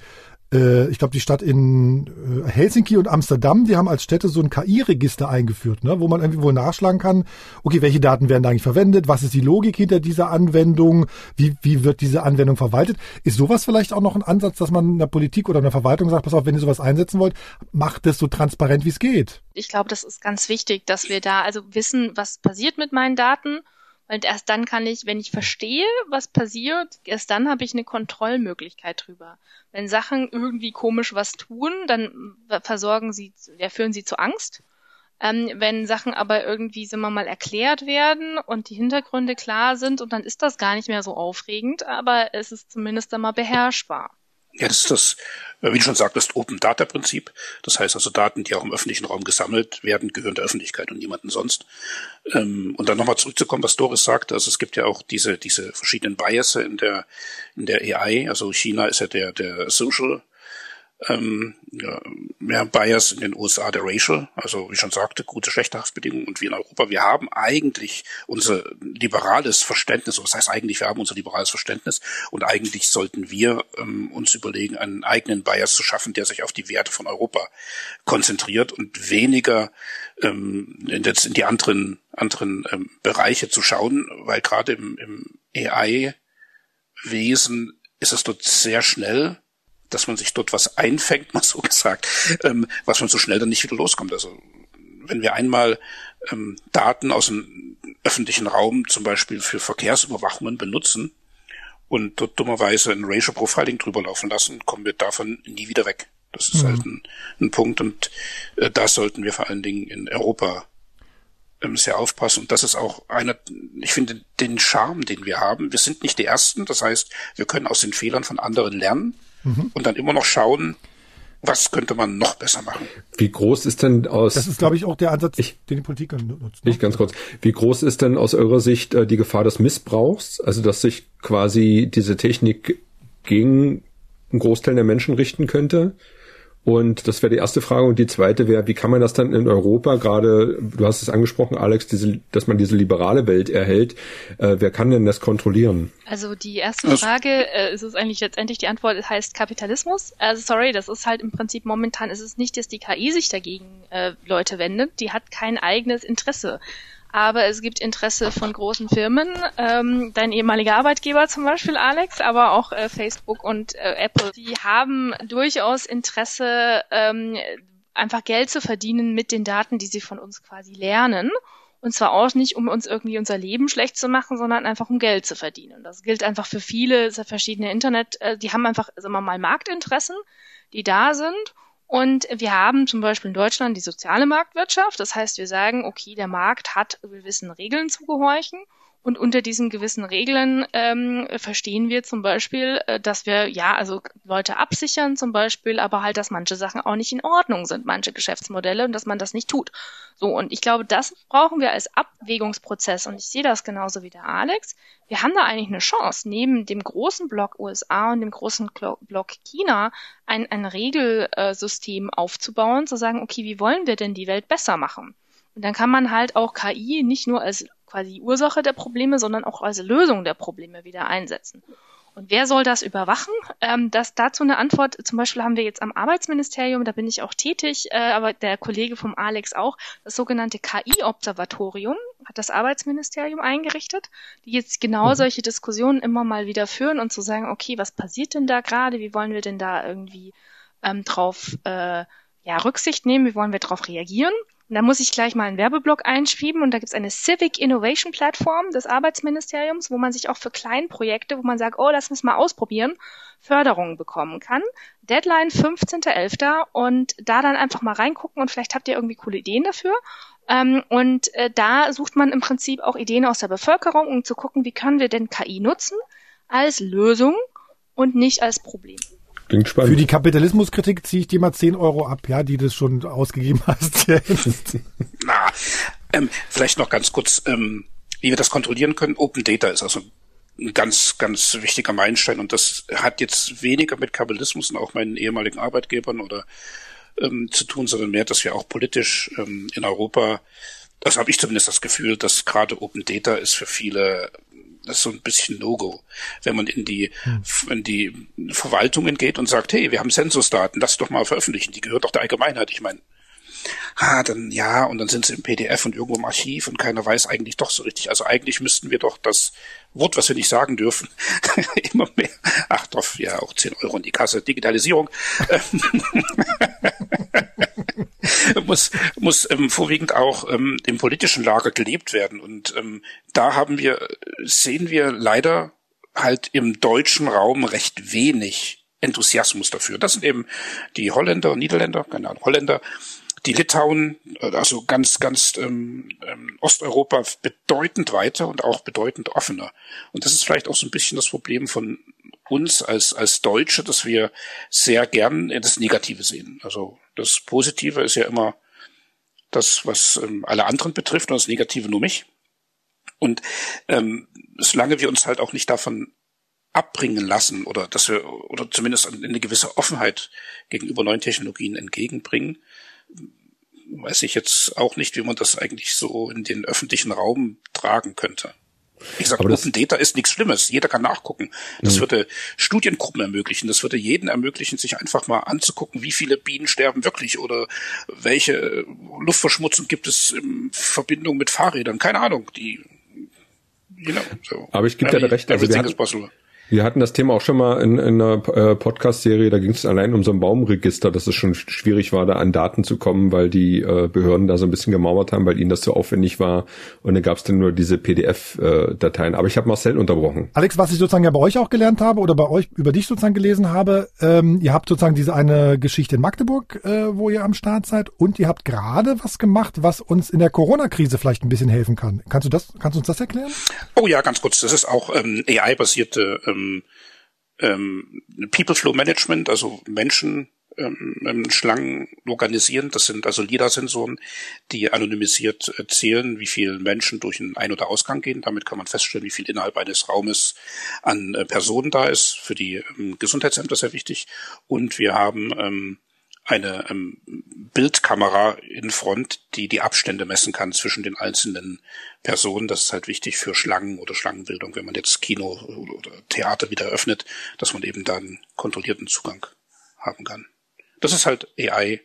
ich glaube, die Stadt in äh, Helsinki und Amsterdam, die haben als Städte so ein KI-Register eingeführt, ne, wo man irgendwie wohl nachschlagen kann, okay, welche Daten werden da eigentlich verwendet, was ist die Logik hinter dieser Anwendung, wie, wie wird diese Anwendung verwaltet. Ist sowas vielleicht auch noch ein Ansatz, dass man in der Politik oder in der Verwaltung sagt, pass auf, wenn ihr sowas einsetzen wollt, macht es so transparent, wie es geht? Ich glaube, das ist ganz wichtig, dass wir da also wissen, was passiert mit meinen Daten und erst dann kann ich, wenn ich verstehe, was passiert, erst dann habe ich eine Kontrollmöglichkeit drüber. Wenn Sachen irgendwie komisch was tun, dann versorgen sie, ja, führen sie zu Angst. Ähm, wenn Sachen aber irgendwie, sagen wir mal, erklärt werden und die Hintergründe klar sind und dann ist das gar nicht mehr so aufregend, aber es ist zumindest einmal beherrschbar. Ja, das ist das, wie du schon sagtest, Open Data Prinzip. Das heißt also Daten, die auch im öffentlichen Raum gesammelt werden, gehören der Öffentlichkeit und niemanden sonst. Ähm, und dann nochmal zurückzukommen, was Doris sagte. Also es gibt ja auch diese, diese verschiedenen Biases in der, in der AI. Also China ist ja der, der Social ähm, mehr Bias in den USA der Racial, also wie schon sagte, gute, schlechte Haftbedingungen und wir in Europa, wir haben eigentlich unser liberales Verständnis, was heißt eigentlich, wir haben unser liberales Verständnis und eigentlich sollten wir ähm, uns überlegen, einen eigenen Bias zu schaffen, der sich auf die Werte von Europa konzentriert und weniger ähm, in, in die anderen, anderen ähm, Bereiche zu schauen, weil gerade im, im AI-Wesen ist es dort sehr schnell dass man sich dort was einfängt, mal so gesagt, ähm, was man so schnell dann nicht wieder loskommt. Also wenn wir einmal ähm, Daten aus dem öffentlichen Raum zum Beispiel für Verkehrsüberwachungen benutzen und dort dummerweise ein Racial Profiling drüber laufen lassen, kommen wir davon nie wieder weg. Das ist mhm. halt ein, ein, Punkt und äh, da sollten wir vor allen Dingen in Europa sehr aufpassen. Und das ist auch einer, ich finde, den Charme, den wir haben. Wir sind nicht die Ersten, das heißt, wir können aus den Fehlern von anderen lernen mhm. und dann immer noch schauen, was könnte man noch besser machen. Wie groß ist denn aus... Das ist, glaube ich, auch der Ansatz, ich, den die Politik nutzt. Ne? Ich ganz kurz. Wie groß ist denn aus eurer Sicht äh, die Gefahr des Missbrauchs? Also, dass sich quasi diese Technik gegen einen Großteil der Menschen richten könnte? Und das wäre die erste Frage. Und die zweite wäre, wie kann man das dann in Europa, gerade, du hast es angesprochen, Alex, diese, dass man diese liberale Welt erhält, äh, wer kann denn das kontrollieren? Also die erste Frage äh, ist es eigentlich letztendlich, die Antwort heißt Kapitalismus. Also sorry, das ist halt im Prinzip momentan, ist es nicht, dass die KI sich dagegen äh, Leute wendet, die hat kein eigenes Interesse aber es gibt Interesse von großen Firmen, ähm, dein ehemaliger Arbeitgeber zum Beispiel, Alex, aber auch äh, Facebook und äh, Apple, die haben durchaus Interesse, ähm, einfach Geld zu verdienen mit den Daten, die sie von uns quasi lernen. Und zwar auch nicht, um uns irgendwie unser Leben schlecht zu machen, sondern einfach um Geld zu verdienen. Das gilt einfach für viele verschiedene Internet, äh, die haben einfach, sagen wir mal, Marktinteressen, die da sind und wir haben zum Beispiel in Deutschland die soziale Marktwirtschaft. Das heißt, wir sagen, okay, der Markt hat gewissen Regeln zu gehorchen und unter diesen gewissen Regeln ähm, verstehen wir zum Beispiel, äh, dass wir ja also Leute absichern zum Beispiel, aber halt, dass manche Sachen auch nicht in Ordnung sind, manche Geschäftsmodelle und dass man das nicht tut. So und ich glaube, das brauchen wir als Abwägungsprozess und ich sehe das genauso wie der Alex. Wir haben da eigentlich eine Chance, neben dem großen Block USA und dem großen Block China ein, ein Regelsystem aufzubauen, zu sagen, okay, wie wollen wir denn die Welt besser machen? Und dann kann man halt auch KI nicht nur als quasi Ursache der Probleme, sondern auch als Lösung der Probleme wieder einsetzen. Und wer soll das überwachen? Ähm, das dazu eine Antwort. Zum Beispiel haben wir jetzt am Arbeitsministerium, da bin ich auch tätig, äh, aber der Kollege vom Alex auch, das sogenannte KI-Observatorium hat das Arbeitsministerium eingerichtet, die jetzt genau mhm. solche Diskussionen immer mal wieder führen und zu sagen, okay, was passiert denn da gerade? Wie wollen wir denn da irgendwie ähm, drauf äh, ja, Rücksicht nehmen? Wie wollen wir darauf reagieren? Und da muss ich gleich mal einen Werbeblock einschieben und da gibt es eine Civic Innovation Plattform des Arbeitsministeriums, wo man sich auch für Kleinprojekte, wo man sagt, oh, lass uns mal ausprobieren, Förderungen bekommen kann. Deadline 15.11. und da dann einfach mal reingucken und vielleicht habt ihr irgendwie coole Ideen dafür. Ähm, und äh, da sucht man im Prinzip auch Ideen aus der Bevölkerung, um zu gucken, wie können wir denn KI nutzen als Lösung und nicht als Problem. Klingt spannend. Für die Kapitalismuskritik ziehe ich dir mal 10 Euro ab, ja, die du schon ausgegeben hast. Na, ähm, vielleicht noch ganz kurz, ähm, wie wir das kontrollieren können. Open Data ist also ein ganz, ganz wichtiger Meilenstein und das hat jetzt weniger mit Kapitalismus und auch meinen ehemaligen Arbeitgebern oder ähm, zu tun, sondern mehr, dass wir auch politisch ähm, in Europa, das habe ich zumindest das Gefühl, dass gerade Open Data ist für viele das ist so ein bisschen No-Go. Wenn man in die, hm. in die Verwaltungen geht und sagt, hey, wir haben Zensusdaten, lass doch mal veröffentlichen, die gehört doch der Allgemeinheit. Ich meine, ah, dann ja, und dann sind sie im PDF und irgendwo im Archiv und keiner weiß eigentlich doch so richtig. Also eigentlich müssten wir doch das Wort, was wir nicht sagen dürfen, immer mehr, ach doch, ja, auch 10 Euro in die Kasse, Digitalisierung, muss, muss ähm, vorwiegend auch ähm, im politischen Lager gelebt werden. Und ähm, da haben wir, sehen wir leider halt im deutschen Raum recht wenig Enthusiasmus dafür. Das sind eben die Holländer, Niederländer, keine Ahnung, Holländer, die Litauen, also ganz, ganz ähm, ähm, Osteuropa bedeutend weiter und auch bedeutend offener. Und das ist vielleicht auch so ein bisschen das Problem von uns als, als Deutsche, dass wir sehr gern das Negative sehen. Also das Positive ist ja immer das, was ähm, alle anderen betrifft und das Negative nur mich. Und ähm, solange wir uns halt auch nicht davon abbringen lassen oder dass wir oder zumindest eine gewisse Offenheit gegenüber neuen Technologien entgegenbringen, weiß ich jetzt auch nicht, wie man das eigentlich so in den öffentlichen Raum tragen könnte. Wie gesagt, Open Data ist nichts Schlimmes. Jeder kann nachgucken. Das mhm. würde Studiengruppen ermöglichen. Das würde jeden ermöglichen, sich einfach mal anzugucken, wie viele Bienen sterben wirklich oder welche Luftverschmutzung gibt es in Verbindung mit Fahrrädern. Keine Ahnung. Die, you know, so. Aber ich gebe dir recht. Also wir hatten, wir hatten das Thema auch schon mal in, in einer äh, Podcast-Serie, da ging es allein um so ein Baumregister, dass es schon schwierig war, da an Daten zu kommen, weil die äh, Behörden da so ein bisschen gemauert haben, weil ihnen das zu aufwendig war. Und dann gab es dann nur diese PDF-Dateien. Aber ich habe Marcel unterbrochen. Alex, was ich sozusagen ja bei euch auch gelernt habe oder bei euch über dich sozusagen gelesen habe, ähm, ihr habt sozusagen diese eine Geschichte in Magdeburg, äh, wo ihr am Start seid, und ihr habt gerade was gemacht, was uns in der Corona-Krise vielleicht ein bisschen helfen kann. Kannst du das, kannst du uns das erklären? Oh ja, ganz kurz. Das ist auch ähm, AI-basierte ähm, ähm, ähm, People Flow Management, also Menschen ähm, ähm, Schlangen organisieren. Das sind also LIDAR-Sensoren, die anonymisiert zählen, wie viele Menschen durch einen Ein- oder Ausgang gehen. Damit kann man feststellen, wie viel innerhalb eines Raumes an äh, Personen da ist. Für die ähm, Gesundheitsämter sehr wichtig. Und wir haben ähm, eine ähm, Bildkamera in Front, die die Abstände messen kann zwischen den einzelnen Personen. Das ist halt wichtig für Schlangen oder Schlangenbildung, wenn man jetzt Kino oder Theater wieder öffnet, dass man eben dann kontrollierten Zugang haben kann. Das ist halt AI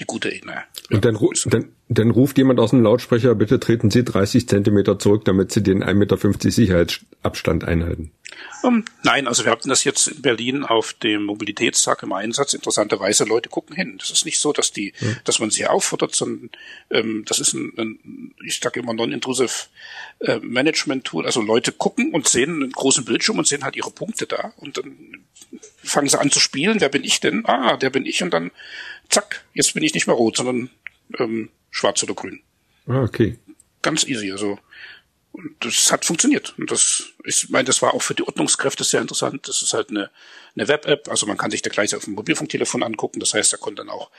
die gute Ebene. Und dann, dann, dann ruft jemand aus dem Lautsprecher, bitte treten Sie 30 Zentimeter zurück, damit Sie den 1,50 Meter Sicherheitsabstand einhalten. Um, ähm, nein, also wir hatten das jetzt in Berlin auf dem Mobilitätstag im Einsatz. Interessanterweise, Leute gucken hin. Das ist nicht so, dass die, ja. dass man sie auffordert, sondern ähm, das ist ein, ein ich sage immer non-intrusive äh, Management-Tool. Also Leute gucken und sehen einen großen Bildschirm und sehen halt ihre Punkte da und dann fangen sie an zu spielen. Wer bin ich denn? Ah, der bin ich und dann zack, jetzt bin ich nicht mehr rot, sondern ähm, schwarz oder grün. Ah, okay. Ganz easy, also. Und das hat funktioniert. Und das, ich meine, das war auch für die Ordnungskräfte sehr interessant. Das ist halt eine, eine Web-App, also man kann sich da gleich auf dem Mobilfunktelefon angucken. Das heißt, da konnten dann auch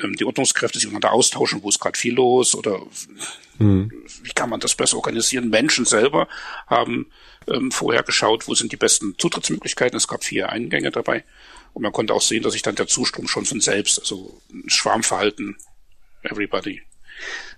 ähm, die Ordnungskräfte sich untereinander austauschen, wo ist gerade viel los oder mhm. wie kann man das besser organisieren. Menschen selber haben ähm, vorher geschaut, wo sind die besten Zutrittsmöglichkeiten. Es gab vier Eingänge dabei. Und man konnte auch sehen, dass sich dann der Zustrom schon von selbst, also Schwarmverhalten, everybody,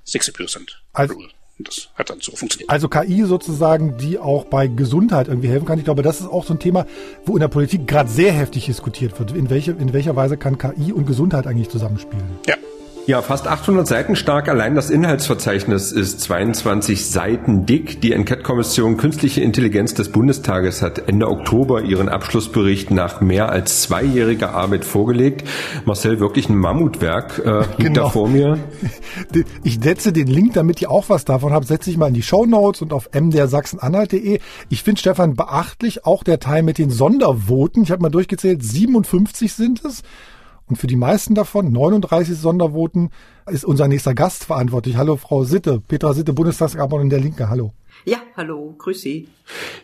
60% also, Rule. das hat dann so funktioniert. Also KI sozusagen, die auch bei Gesundheit irgendwie helfen kann. Ich glaube, das ist auch so ein Thema, wo in der Politik gerade sehr heftig diskutiert wird. In, welche, in welcher Weise kann KI und Gesundheit eigentlich zusammenspielen? Ja. Ja, fast 800 Seiten stark. Allein das Inhaltsverzeichnis ist 22 Seiten dick. Die Enquete-Kommission Künstliche Intelligenz des Bundestages hat Ende Oktober ihren Abschlussbericht nach mehr als zweijähriger Arbeit vorgelegt. Marcel, wirklich ein Mammutwerk äh, liegt genau. da vor mir. Ich setze den Link, damit ihr auch was davon habt, setze ich mal in die Show Notes und auf mdersachsenanhalt.de. Ich finde, Stefan, beachtlich auch der Teil mit den Sondervoten. Ich habe mal durchgezählt, 57 sind es. Und für die meisten davon, 39 Sondervoten, ist unser nächster Gast verantwortlich. Hallo Frau Sitte, Petra Sitte, Bundestagsabgeordnete der Linke. Hallo. Ja, hallo, grüß Sie.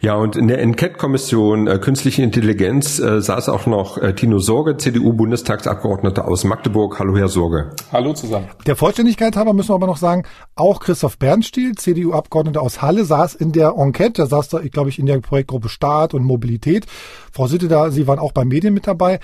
Ja, und in der Enquete-Kommission äh, Künstliche Intelligenz äh, saß auch noch äh, Tino Sorge, CDU-Bundestagsabgeordneter aus Magdeburg. Hallo, Herr Sorge. Hallo zusammen. Der Vollständigkeit halber müssen wir aber noch sagen, auch Christoph Bernstiel, CDU-Abgeordneter aus Halle, saß in der Enquete, der saß da, glaube ich, in der Projektgruppe Staat und Mobilität. Frau Sitte, da, Sie waren auch bei Medien mit dabei.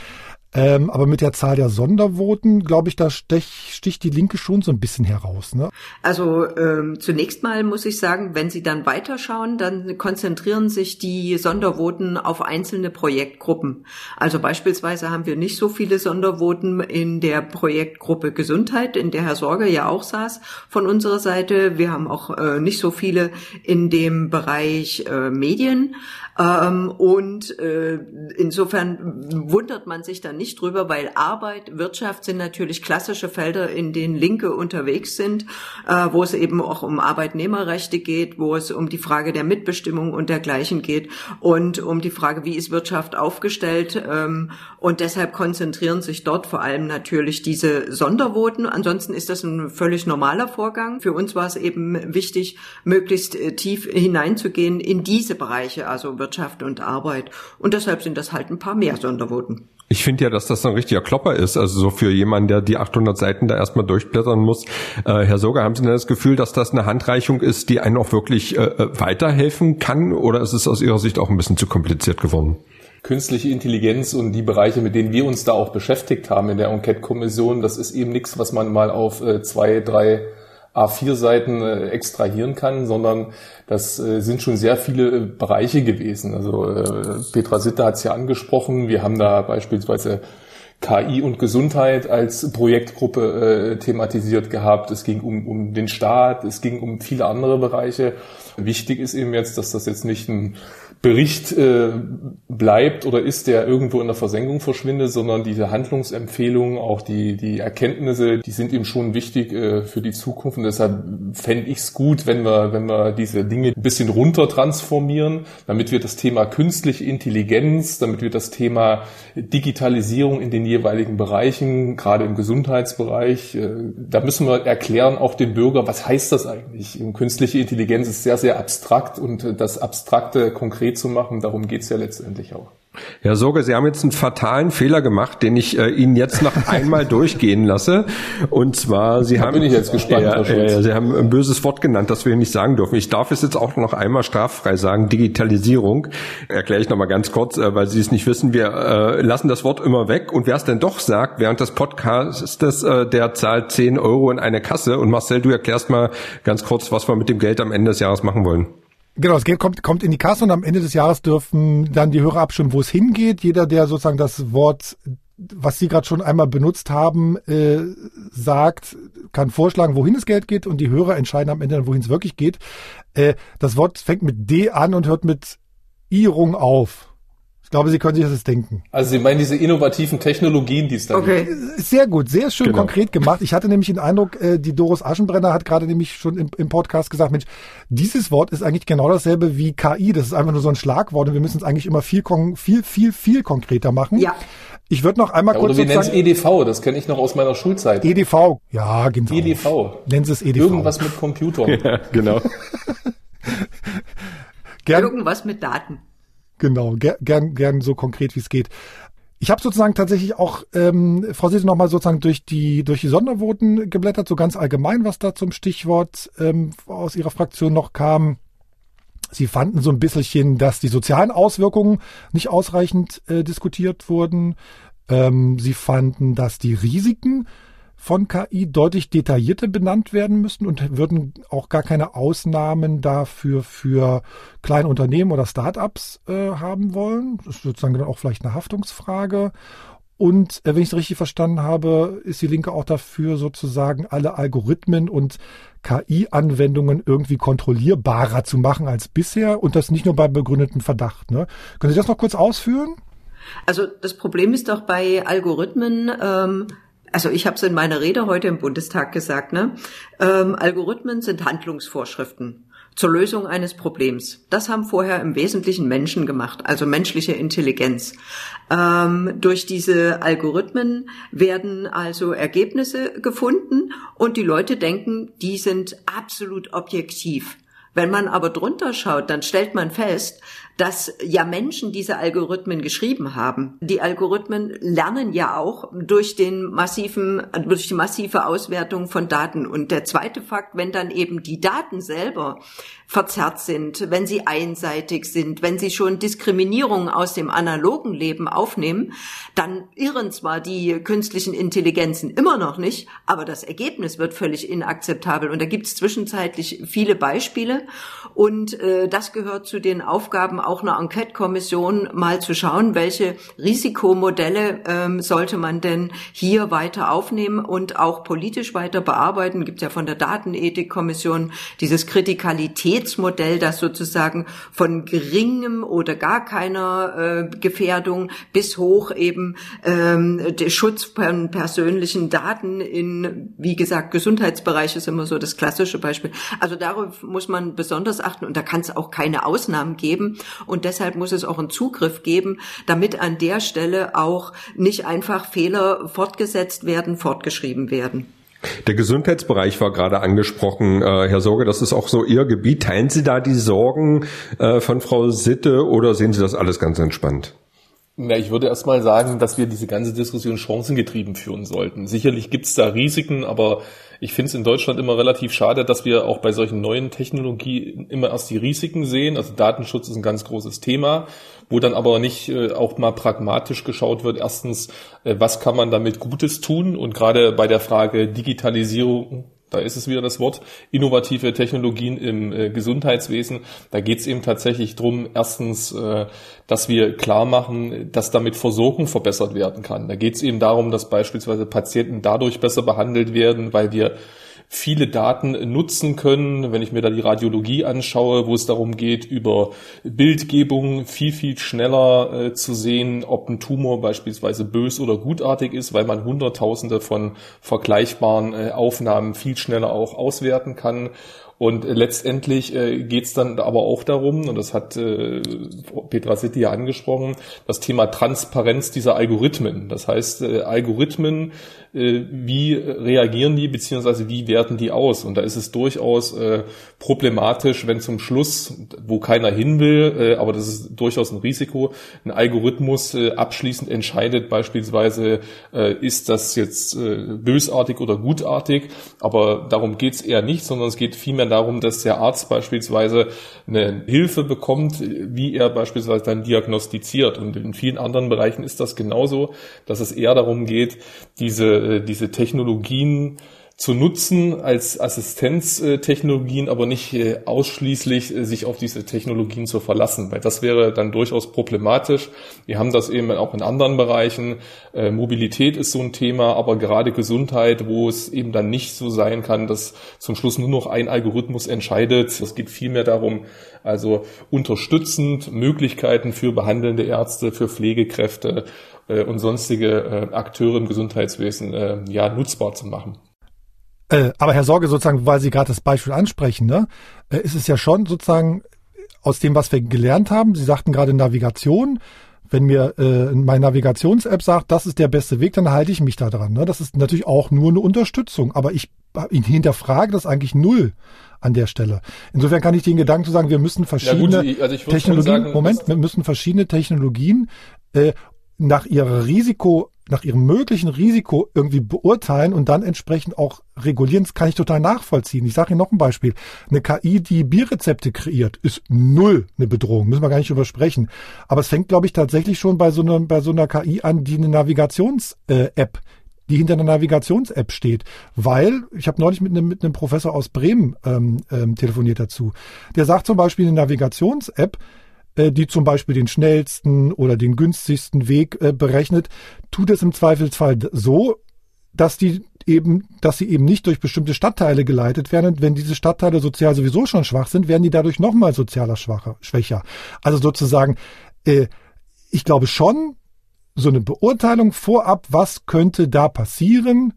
Ähm, aber mit der Zahl der Sondervoten, glaube ich, da stech, sticht die Linke schon so ein bisschen heraus. Ne? Also ähm, zunächst mal muss ich sagen, wenn Sie dann weiterschauen, dann konzentrieren sich die Sondervoten auf einzelne Projektgruppen. Also beispielsweise haben wir nicht so viele Sondervoten in der Projektgruppe Gesundheit, in der Herr Sorge ja auch saß von unserer Seite. Wir haben auch äh, nicht so viele in dem Bereich äh, Medien. Ähm, und äh, insofern wundert man sich dann nicht drüber, weil Arbeit, Wirtschaft sind natürlich klassische Felder, in denen Linke unterwegs sind, äh, wo es eben auch um Arbeitnehmerrechte geht, wo es um die Frage der Mitbestimmung und dergleichen geht und um die Frage, wie ist Wirtschaft aufgestellt. Ähm, und deshalb konzentrieren sich dort vor allem natürlich diese Sondervoten. Ansonsten ist das ein völlig normaler Vorgang. Für uns war es eben wichtig, möglichst äh, tief hineinzugehen in diese Bereiche, also Wirtschaft und Arbeit. Und deshalb sind das halt ein paar mehr Sondervoten. Ich finde ja, dass das ein richtiger Klopper ist. Also so für jemanden, der die 800 Seiten da erstmal durchblättern muss. Äh, Herr Soger, haben Sie denn das Gefühl, dass das eine Handreichung ist, die einen auch wirklich äh, äh, weiterhelfen kann? Oder ist es aus Ihrer Sicht auch ein bisschen zu kompliziert geworden? Künstliche Intelligenz und die Bereiche, mit denen wir uns da auch beschäftigt haben in der Enquete-Kommission, das ist eben nichts, was man mal auf äh, zwei, drei A4-Seiten äh, extrahieren kann, sondern das äh, sind schon sehr viele äh, Bereiche gewesen. Also Petra Sitte hat es ja angesprochen. Wir haben da beispielsweise KI und Gesundheit als Projektgruppe äh, thematisiert gehabt. Es ging um, um den Staat, es ging um viele andere Bereiche. Wichtig ist eben jetzt, dass das jetzt nicht ein Bericht äh, bleibt oder ist, der irgendwo in der Versenkung verschwindet, sondern diese Handlungsempfehlungen, auch die, die Erkenntnisse, die sind eben schon wichtig äh, für die Zukunft. Und deshalb fände ich es gut, wenn wir, wenn wir diese Dinge ein bisschen runter transformieren, damit wir das Thema künstliche Intelligenz, damit wir das Thema Digitalisierung in den jeweiligen Bereichen, gerade im Gesundheitsbereich, äh, da müssen wir erklären, auch dem Bürger, was heißt das eigentlich? Künstliche Intelligenz ist sehr, sehr abstrakt und das Abstrakte konkret konkret zu machen. Darum geht's ja letztendlich auch. Herr Sorge, Sie haben jetzt einen fatalen Fehler gemacht, den ich äh, Ihnen jetzt noch einmal durchgehen lasse. Und zwar, Sie da haben, bin ich jetzt gespannt, äh, äh, Sie haben ein böses Wort genannt, das wir nicht sagen dürfen. Ich darf es jetzt auch noch einmal straffrei sagen: Digitalisierung. Erkläre ich noch mal ganz kurz, äh, weil Sie es nicht wissen. Wir äh, lassen das Wort immer weg. Und wer es denn doch sagt während des Podcasts, äh, der zahlt 10 Euro in eine Kasse. Und Marcel, du erklärst mal ganz kurz, was wir mit dem Geld am Ende des Jahres machen wollen. Genau, das Geld kommt, kommt in die Kasse und am Ende des Jahres dürfen dann die Hörer abstimmen, wo es hingeht. Jeder, der sozusagen das Wort, was Sie gerade schon einmal benutzt haben, äh, sagt, kann vorschlagen, wohin das Geld geht und die Hörer entscheiden am Ende, wohin es wirklich geht. Äh, das Wort fängt mit D an und hört mit Irung auf. Ich glaube, Sie können sich das jetzt denken. Also Sie meinen diese innovativen Technologien, die es da okay. gibt? Sehr gut, sehr schön genau. konkret gemacht. Ich hatte nämlich den Eindruck, äh, die Doris Aschenbrenner hat gerade nämlich schon im, im, Podcast gesagt, Mensch, dieses Wort ist eigentlich genau dasselbe wie KI. Das ist einfach nur so ein Schlagwort und wir müssen es eigentlich immer viel, viel, viel, viel konkreter machen. Ja. Ich würde noch einmal ja, kurz. Oder wir nennen es EDV, das kenne ich noch aus meiner Schulzeit. EDV, ja, genau. EDV. Nennen Sie es EDV. Irgendwas mit Computern. Ja, genau. Irgendwas mit Daten. Genau, ger gern, gern so konkret wie es geht. Ich habe sozusagen tatsächlich auch, ähm, Frau Sitte, nochmal sozusagen durch die, durch die Sondervoten geblättert, so ganz allgemein, was da zum Stichwort ähm, aus Ihrer Fraktion noch kam. Sie fanden so ein bisschen, dass die sozialen Auswirkungen nicht ausreichend äh, diskutiert wurden. Ähm, sie fanden, dass die Risiken von KI deutlich detaillierter benannt werden müssen und würden auch gar keine Ausnahmen dafür für kleine Unternehmen oder Startups äh, haben wollen. Das ist sozusagen dann auch vielleicht eine Haftungsfrage. Und äh, wenn ich es richtig verstanden habe, ist die Linke auch dafür, sozusagen alle Algorithmen und KI-Anwendungen irgendwie kontrollierbarer zu machen als bisher und das nicht nur bei begründetem Verdacht. Ne? Können Sie das noch kurz ausführen? Also das Problem ist doch bei Algorithmen, ähm, also ich habe es in meiner Rede heute im Bundestag gesagt, ne? Ähm, Algorithmen sind Handlungsvorschriften zur Lösung eines Problems. Das haben vorher im Wesentlichen Menschen gemacht, also menschliche Intelligenz. Ähm, durch diese Algorithmen werden also Ergebnisse gefunden und die Leute denken, die sind absolut objektiv. Wenn man aber drunter schaut, dann stellt man fest, dass ja Menschen diese Algorithmen geschrieben haben. Die Algorithmen lernen ja auch durch den massiven, durch die massive Auswertung von Daten. Und der zweite Fakt, wenn dann eben die Daten selber verzerrt sind, wenn sie einseitig sind, wenn sie schon Diskriminierung aus dem analogen Leben aufnehmen, dann irren zwar die künstlichen Intelligenzen immer noch nicht, aber das Ergebnis wird völlig inakzeptabel. Und da gibt es zwischenzeitlich viele Beispiele. Und äh, das gehört zu den Aufgaben auch einer Enquete-Kommission, mal zu schauen, welche Risikomodelle ähm, sollte man denn hier weiter aufnehmen und auch politisch weiter bearbeiten. Gibt ja von der Datenethikkommission dieses Kritikalität Qualitätsmodell, das sozusagen von geringem oder gar keiner äh, Gefährdung bis hoch eben ähm, der Schutz von persönlichen Daten in, wie gesagt, Gesundheitsbereich ist immer so das klassische Beispiel. Also darauf muss man besonders achten und da kann es auch keine Ausnahmen geben und deshalb muss es auch einen Zugriff geben, damit an der Stelle auch nicht einfach Fehler fortgesetzt werden, fortgeschrieben werden. Der Gesundheitsbereich war gerade angesprochen, äh, Herr Sorge, das ist auch so Ihr Gebiet. Teilen Sie da die Sorgen äh, von Frau Sitte oder sehen Sie das alles ganz entspannt? Na, ich würde erstmal sagen, dass wir diese ganze Diskussion chancengetrieben führen sollten. Sicherlich gibt's da Risiken, aber ich finde es in Deutschland immer relativ schade, dass wir auch bei solchen neuen Technologien immer erst die Risiken sehen. Also Datenschutz ist ein ganz großes Thema, wo dann aber nicht äh, auch mal pragmatisch geschaut wird. Erstens, äh, was kann man damit Gutes tun? Und gerade bei der Frage Digitalisierung da ist es wieder das Wort, innovative Technologien im äh, Gesundheitswesen. Da geht es eben tatsächlich drum, erstens, äh, dass wir klar machen, dass damit Versorgung verbessert werden kann. Da geht es eben darum, dass beispielsweise Patienten dadurch besser behandelt werden, weil wir viele Daten nutzen können. Wenn ich mir da die Radiologie anschaue, wo es darum geht, über Bildgebung viel, viel schneller äh, zu sehen, ob ein Tumor beispielsweise bös oder gutartig ist, weil man Hunderttausende von vergleichbaren äh, Aufnahmen viel schneller auch auswerten kann. Und letztendlich äh, geht es dann aber auch darum, und das hat äh, Petra Sitti ja angesprochen, das Thema Transparenz dieser Algorithmen. Das heißt, äh, Algorithmen wie reagieren die beziehungsweise wie werten die aus? Und da ist es durchaus äh, problematisch, wenn zum Schluss, wo keiner hin will, äh, aber das ist durchaus ein Risiko, ein Algorithmus äh, abschließend entscheidet, beispielsweise äh, ist das jetzt äh, bösartig oder gutartig, aber darum geht's eher nicht, sondern es geht vielmehr darum, dass der Arzt beispielsweise eine Hilfe bekommt, wie er beispielsweise dann diagnostiziert. Und in vielen anderen Bereichen ist das genauso, dass es eher darum geht, diese äh, diese Technologien zu nutzen als Assistenztechnologien, aber nicht äh, ausschließlich äh, sich auf diese Technologien zu verlassen, weil das wäre dann durchaus problematisch. Wir haben das eben auch in anderen Bereichen. Mobilität ist so ein Thema, aber gerade Gesundheit, wo es eben dann nicht so sein kann, dass zum Schluss nur noch ein Algorithmus entscheidet. Es geht vielmehr darum, also unterstützend Möglichkeiten für behandelnde Ärzte, für Pflegekräfte äh, und sonstige äh, Akteure im Gesundheitswesen äh, ja nutzbar zu machen. Äh, aber Herr Sorge, sozusagen, weil Sie gerade das Beispiel ansprechen, ne, äh, ist es ja schon sozusagen aus dem, was wir gelernt haben. Sie sagten gerade Navigation. Wenn mir äh, meine Navigations-App sagt, das ist der beste Weg, dann halte ich mich da dran. Ne? Das ist natürlich auch nur eine Unterstützung, aber ich hinterfrage das eigentlich null an der Stelle. Insofern kann ich den Gedanken zu sagen, wir müssen verschiedene ja gut, also Technologien, sagen, Moment, wir müssen verschiedene Technologien äh, nach ihrer Risiko, nach ihrem möglichen Risiko irgendwie beurteilen und dann entsprechend auch regulieren, das kann ich total nachvollziehen. Ich sage Ihnen noch ein Beispiel. Eine KI, die Bierrezepte kreiert, ist null eine Bedrohung, müssen wir gar nicht drüber sprechen. Aber es fängt, glaube ich, tatsächlich schon bei so einer, bei so einer KI an, die eine Navigations-App die hinter einer Navigations-App steht. Weil, ich habe neulich mit einem, mit einem Professor aus Bremen ähm, ähm, telefoniert dazu. Der sagt zum Beispiel, eine Navigations-App äh, die zum Beispiel den schnellsten oder den günstigsten Weg äh, berechnet, tut es im Zweifelsfall so, dass die eben, dass sie eben nicht durch bestimmte Stadtteile geleitet werden. Und wenn diese Stadtteile sozial sowieso schon schwach sind, werden die dadurch nochmal sozialer schwacher, schwächer. Also sozusagen, äh, ich glaube schon, so eine Beurteilung vorab, was könnte da passieren,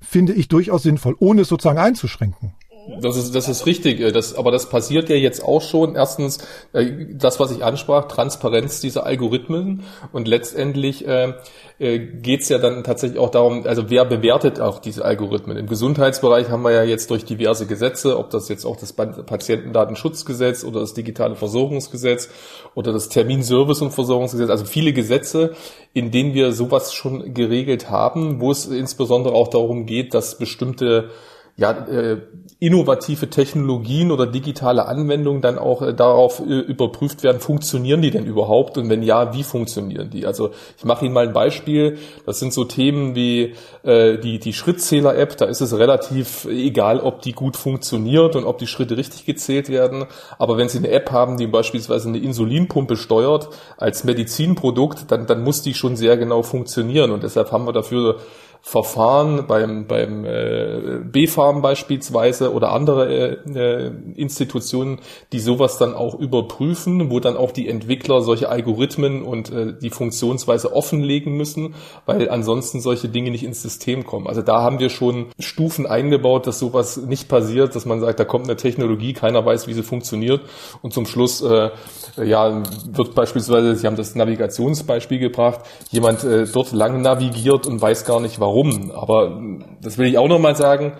finde ich durchaus sinnvoll, ohne es sozusagen einzuschränken. Das ist, das ist richtig. Äh, das, aber das passiert ja jetzt auch schon. Erstens, äh, das, was ich ansprach, Transparenz dieser Algorithmen. Und letztendlich äh, äh, geht es ja dann tatsächlich auch darum, also wer bewertet auch diese Algorithmen. Im Gesundheitsbereich haben wir ja jetzt durch diverse Gesetze, ob das jetzt auch das Patientendatenschutzgesetz oder das digitale Versorgungsgesetz oder das Terminservice- und Versorgungsgesetz, also viele Gesetze, in denen wir sowas schon geregelt haben, wo es insbesondere auch darum geht, dass bestimmte ja, äh, innovative Technologien oder digitale Anwendungen dann auch äh, darauf äh, überprüft werden, funktionieren die denn überhaupt und wenn ja, wie funktionieren die? Also ich mache Ihnen mal ein Beispiel. Das sind so Themen wie die, die Schrittzähler-App. Da ist es relativ egal, ob die gut funktioniert und ob die Schritte richtig gezählt werden. Aber wenn Sie eine App haben, die beispielsweise eine Insulinpumpe steuert als Medizinprodukt, dann, dann muss die schon sehr genau funktionieren. Und deshalb haben wir dafür Verfahren beim, beim äh, B-Farm beispielsweise oder andere äh, äh, Institutionen, die sowas dann auch überprüfen, wo dann auch die Entwickler solche Algorithmen und äh, die Funktionsweise offenlegen müssen, weil ansonsten solche Dinge nicht ins System kommen. Also da haben wir schon Stufen eingebaut, dass sowas nicht passiert, dass man sagt, da kommt eine Technologie, keiner weiß, wie sie funktioniert und zum Schluss äh, ja wird beispielsweise, Sie haben das Navigationsbeispiel gebracht, jemand äh, dort lang navigiert und weiß gar nicht warum warum. Aber das will ich auch nochmal sagen.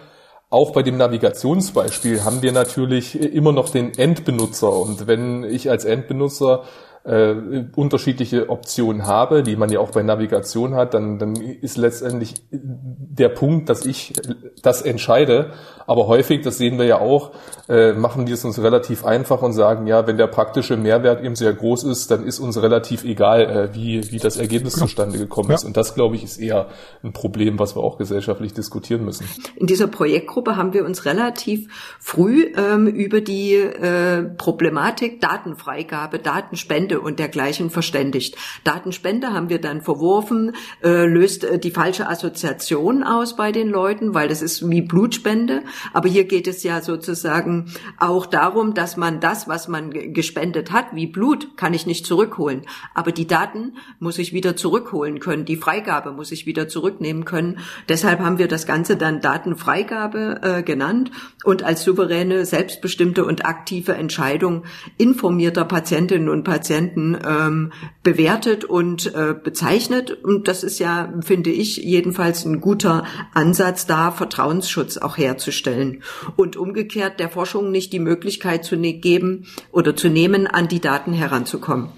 Auch bei dem Navigationsbeispiel haben wir natürlich immer noch den Endbenutzer. Und wenn ich als Endbenutzer äh, unterschiedliche Optionen habe, die man ja auch bei Navigation hat, dann, dann ist letztendlich der Punkt, dass ich das entscheide. Aber häufig, das sehen wir ja auch, äh, machen die es uns relativ einfach und sagen, ja, wenn der praktische Mehrwert eben sehr groß ist, dann ist uns relativ egal, äh, wie, wie das Ergebnis genau. zustande gekommen ja. ist. Und das, glaube ich, ist eher ein Problem, was wir auch gesellschaftlich diskutieren müssen. In dieser Projektgruppe haben wir uns relativ früh ähm, über die äh, Problematik Datenfreigabe, Datenspende Spende und dergleichen verständigt. Datenspende haben wir dann verworfen, äh, löst äh, die falsche Assoziation aus bei den Leuten, weil das ist wie Blutspende. Aber hier geht es ja sozusagen auch darum, dass man das, was man gespendet hat, wie Blut, kann ich nicht zurückholen. Aber die Daten muss ich wieder zurückholen können. Die Freigabe muss ich wieder zurücknehmen können. Deshalb haben wir das Ganze dann Datenfreigabe äh, genannt und als souveräne, selbstbestimmte und aktive Entscheidung informierter Patientinnen und Patienten Patienten ähm, bewertet und äh, bezeichnet. Und das ist ja, finde ich, jedenfalls ein guter Ansatz, da Vertrauensschutz auch herzustellen. Und umgekehrt der Forschung nicht die Möglichkeit zu ne-, geben oder zu nehmen, an die Daten heranzukommen.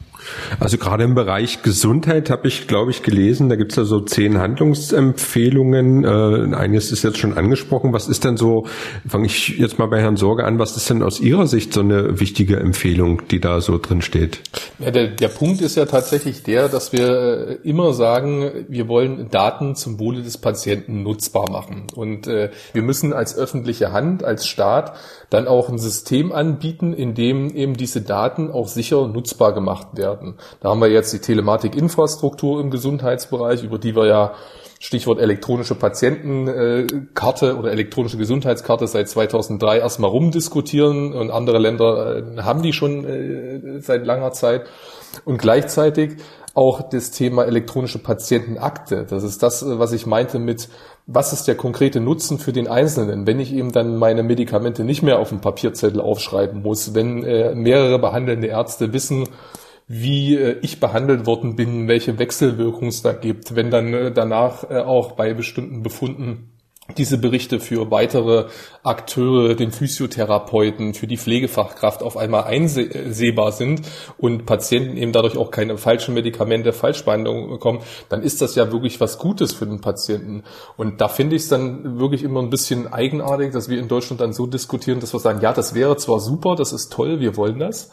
Also gerade im Bereich Gesundheit habe ich, glaube ich, gelesen, da gibt es ja so zehn Handlungsempfehlungen. Äh, eines ist jetzt schon angesprochen. Was ist denn so, fange ich jetzt mal bei Herrn Sorge an, was ist denn aus Ihrer Sicht so eine wichtige Empfehlung, die da so drin steht? Ja, der, der Punkt ist ja tatsächlich der, dass wir äh, immer sagen, wir wollen Daten zum Wohle des Patienten nutzbar machen. Und äh, wir müssen als öffentliche Hand, als Staat dann auch ein System anbieten, in dem eben diese Daten auch sicher nutzbar gemacht werden. Da haben wir jetzt die Telematikinfrastruktur im Gesundheitsbereich, über die wir ja Stichwort elektronische Patientenkarte oder elektronische Gesundheitskarte seit 2003 erstmal rumdiskutieren und andere Länder äh, haben die schon äh, seit langer Zeit. Und gleichzeitig auch das Thema elektronische Patientenakte. Das ist das, was ich meinte mit, was ist der konkrete Nutzen für den Einzelnen, wenn ich eben dann meine Medikamente nicht mehr auf dem Papierzettel aufschreiben muss, wenn äh, mehrere behandelnde Ärzte wissen, wie äh, ich behandelt worden bin, welche Wechselwirkung es da gibt, wenn dann äh, danach äh, auch bei bestimmten Befunden diese Berichte für weitere Akteure, den Physiotherapeuten, für die Pflegefachkraft auf einmal einsehbar sind und Patienten eben dadurch auch keine falschen Medikamente, Falschbehandlungen bekommen, dann ist das ja wirklich was Gutes für den Patienten. Und da finde ich es dann wirklich immer ein bisschen eigenartig, dass wir in Deutschland dann so diskutieren, dass wir sagen, ja, das wäre zwar super, das ist toll, wir wollen das,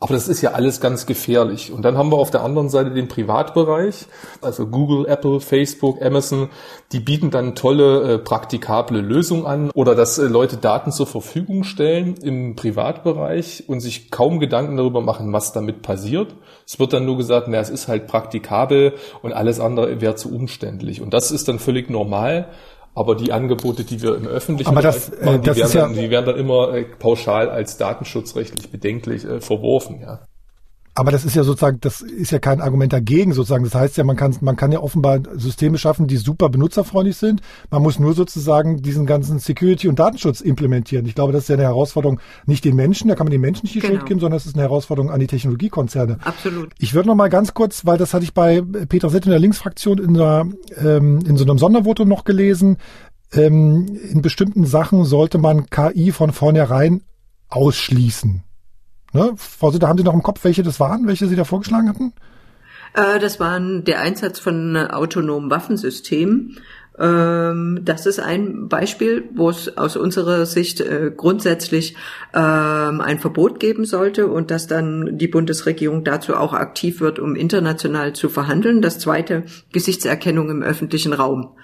aber das ist ja alles ganz gefährlich. Und dann haben wir auf der anderen Seite den Privatbereich, also Google, Apple, Facebook, Amazon, die bieten dann tolle, äh, praktikable Lösungen an oder dass äh, Leute Daten zur Verfügung stellen im Privatbereich und sich kaum Gedanken darüber machen, was damit passiert. Es wird dann nur gesagt, na, es ist halt praktikabel und alles andere wäre zu umständlich. Und das ist dann völlig normal. Aber die Angebote, die wir im öffentlichen Aber das, Bereich machen, die, das werden ja dann, die werden dann immer äh, pauschal als datenschutzrechtlich bedenklich äh, verworfen. Ja. Aber das ist ja sozusagen, das ist ja kein Argument dagegen sozusagen. Das heißt ja, man kann, man kann ja offenbar Systeme schaffen, die super benutzerfreundlich sind. Man muss nur sozusagen diesen ganzen Security und Datenschutz implementieren. Ich glaube, das ist ja eine Herausforderung nicht den Menschen, da kann man den Menschen nicht die genau. Schuld geben, sondern es ist eine Herausforderung an die Technologiekonzerne. Absolut. Ich würde noch mal ganz kurz, weil das hatte ich bei Peter Sett in der Linksfraktion in, der, ähm, in so einem Sondervotum noch gelesen. Ähm, in bestimmten Sachen sollte man KI von vornherein ausschließen. Ne? Frau Sitter, haben Sie noch im Kopf, welche das waren, welche Sie da vorgeschlagen hatten? Äh, das waren der Einsatz von autonomen Waffensystemen. Ähm, das ist ein Beispiel, wo es aus unserer Sicht äh, grundsätzlich ähm, ein Verbot geben sollte und dass dann die Bundesregierung dazu auch aktiv wird, um international zu verhandeln. Das zweite, Gesichtserkennung im öffentlichen Raum.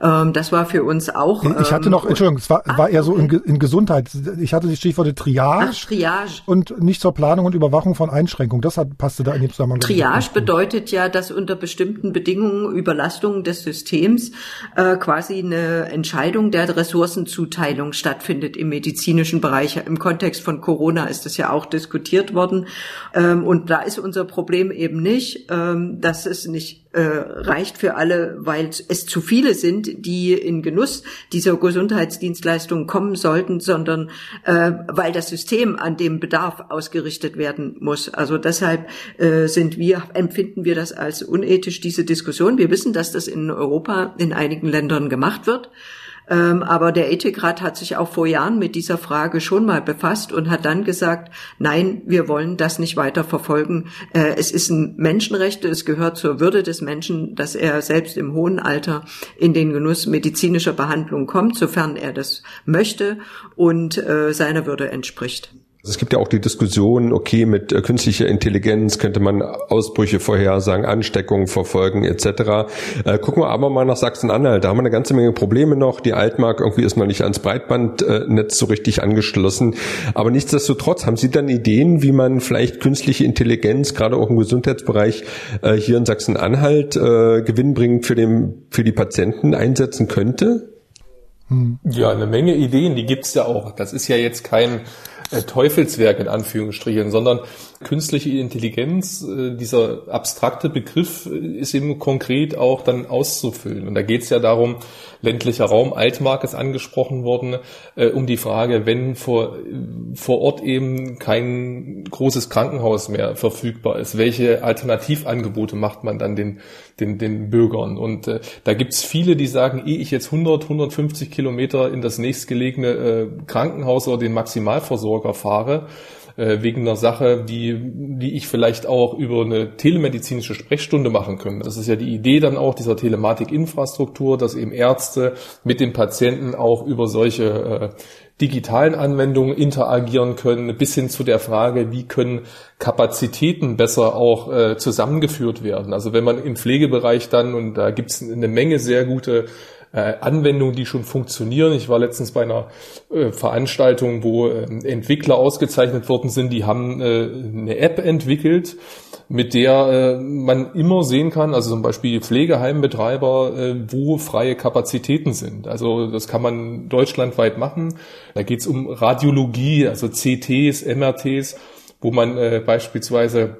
Ähm, das war für uns auch. ich hatte noch, ähm, Entschuldigung, es war, ach, war eher so in, in, Gesundheit. Ich hatte die Stichworte Triage, ach, Triage und nicht zur Planung und Überwachung von Einschränkungen. Das hat, passte da in dem Zusammenhang. Triage bedeutet ja, dass unter bestimmten Bedingungen Überlastungen des Systems äh, quasi eine Entscheidung der Ressourcenzuteilung stattfindet im medizinischen Bereich. Im Kontext von Corona ist das ja auch diskutiert worden. Ähm, und da ist unser Problem eben nicht, ähm, dass es nicht äh, reicht für alle, weil es zu viele sind, die in Genuss dieser Gesundheitsdienstleistungen kommen sollten, sondern äh, weil das System an dem Bedarf ausgerichtet werden muss. Also deshalb äh, sind wir, empfinden wir das als unethisch, diese Diskussion. Wir wissen, dass das in Europa in einigen Ländern gemacht wird. Ähm, aber der Ethikrat hat sich auch vor Jahren mit dieser Frage schon mal befasst und hat dann gesagt, nein, wir wollen das nicht weiter verfolgen. Äh, es ist ein Menschenrecht, es gehört zur Würde des Menschen, dass er selbst im hohen Alter in den Genuss medizinischer Behandlung kommt, sofern er das möchte und äh, seiner Würde entspricht. Es gibt ja auch die Diskussion, okay, mit äh, künstlicher Intelligenz könnte man Ausbrüche vorhersagen, Ansteckungen verfolgen etc. Äh, gucken wir aber mal nach Sachsen-Anhalt. Da haben wir eine ganze Menge Probleme noch. Die Altmark irgendwie ist noch nicht ans Breitbandnetz so richtig angeschlossen. Aber nichtsdestotrotz, haben Sie dann Ideen, wie man vielleicht künstliche Intelligenz, gerade auch im Gesundheitsbereich, äh, hier in Sachsen-Anhalt äh, gewinnbringend für, den, für die Patienten einsetzen könnte? Ja, eine Menge Ideen, die gibt's ja auch. Das ist ja jetzt kein äh, Teufelswerk in Anführungsstrichen, sondern künstliche Intelligenz, äh, dieser abstrakte Begriff äh, ist eben konkret auch dann auszufüllen. Und da geht es ja darum, ländlicher Raum, Altmark ist angesprochen worden, äh, um die Frage, wenn vor, vor Ort eben kein großes Krankenhaus mehr verfügbar ist, welche Alternativangebote macht man dann den, den, den Bürgern? Und äh, da gibt's viele, die sagen, ehe ich jetzt 100, 150 Kilometer in das nächstgelegene äh, Krankenhaus oder den Maximalversorger fahre, äh, wegen einer Sache, die, die ich vielleicht auch über eine telemedizinische Sprechstunde machen könnte. Das ist ja die Idee dann auch dieser Telematikinfrastruktur, dass eben Ärzte mit den Patienten auch über solche äh, digitalen Anwendungen interagieren können, bis hin zu der Frage, wie können Kapazitäten besser auch äh, zusammengeführt werden. Also wenn man im Pflegebereich dann, und da gibt es eine Menge sehr gute äh, Anwendungen, die schon funktionieren. Ich war letztens bei einer äh, Veranstaltung, wo äh, Entwickler ausgezeichnet worden sind, die haben äh, eine App entwickelt, mit der äh, man immer sehen kann, also zum Beispiel Pflegeheimbetreiber, wo freie Kapazitäten sind. Also das kann man deutschlandweit machen. Da geht es um Radiologie, also CTs, MRTs, wo man beispielsweise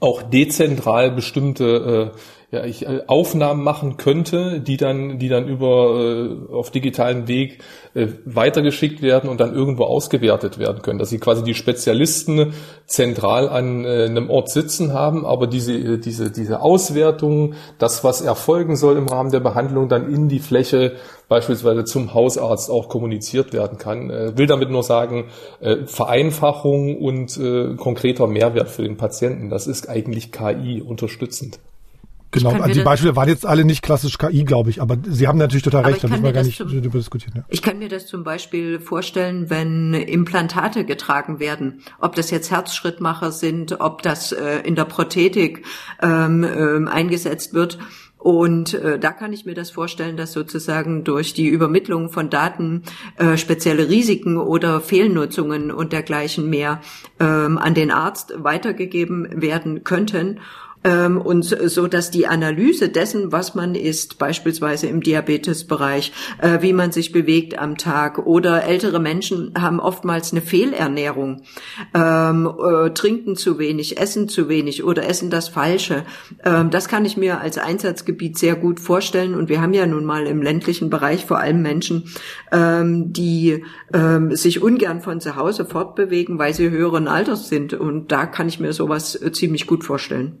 auch dezentral bestimmte ja, ich äh, Aufnahmen machen könnte, die dann, die dann über äh, auf digitalen Weg äh, weitergeschickt werden und dann irgendwo ausgewertet werden können, dass sie quasi die Spezialisten zentral an äh, einem Ort sitzen haben, aber diese äh, diese diese Auswertung, das was erfolgen soll im Rahmen der Behandlung, dann in die Fläche beispielsweise zum Hausarzt auch kommuniziert werden kann. Äh, will damit nur sagen, äh, Vereinfachung und äh, konkreter Mehrwert für den Patienten. Das ist eigentlich KI unterstützend. Genau, also die Beispiele waren jetzt alle nicht klassisch KI, glaube ich, aber Sie haben natürlich total recht, da müssen wir gar nicht darüber diskutieren. Ja. Ich kann mir das zum Beispiel vorstellen, wenn Implantate getragen werden, ob das jetzt Herzschrittmacher sind, ob das äh, in der Prothetik ähm, äh, eingesetzt wird. Und äh, da kann ich mir das vorstellen, dass sozusagen durch die Übermittlung von Daten äh, spezielle Risiken oder Fehlnutzungen und dergleichen mehr ähm, an den Arzt weitergegeben werden könnten ähm, und so, dass die Analyse dessen, was man isst, beispielsweise im Diabetesbereich, äh, wie man sich bewegt am Tag oder ältere Menschen haben oftmals eine Fehlernährung, ähm, äh, trinken zu wenig, essen zu wenig oder essen das Falsche. Ähm, das kann ich mir als Einsatzgebiet sehr gut vorstellen und wir haben ja nun mal im ländlichen Bereich vor allem Menschen, ähm, die ähm, sich ungern von zu Hause fortbewegen, weil sie höheren Alters sind und da kann ich mir sowas äh, ziemlich gut vorstellen.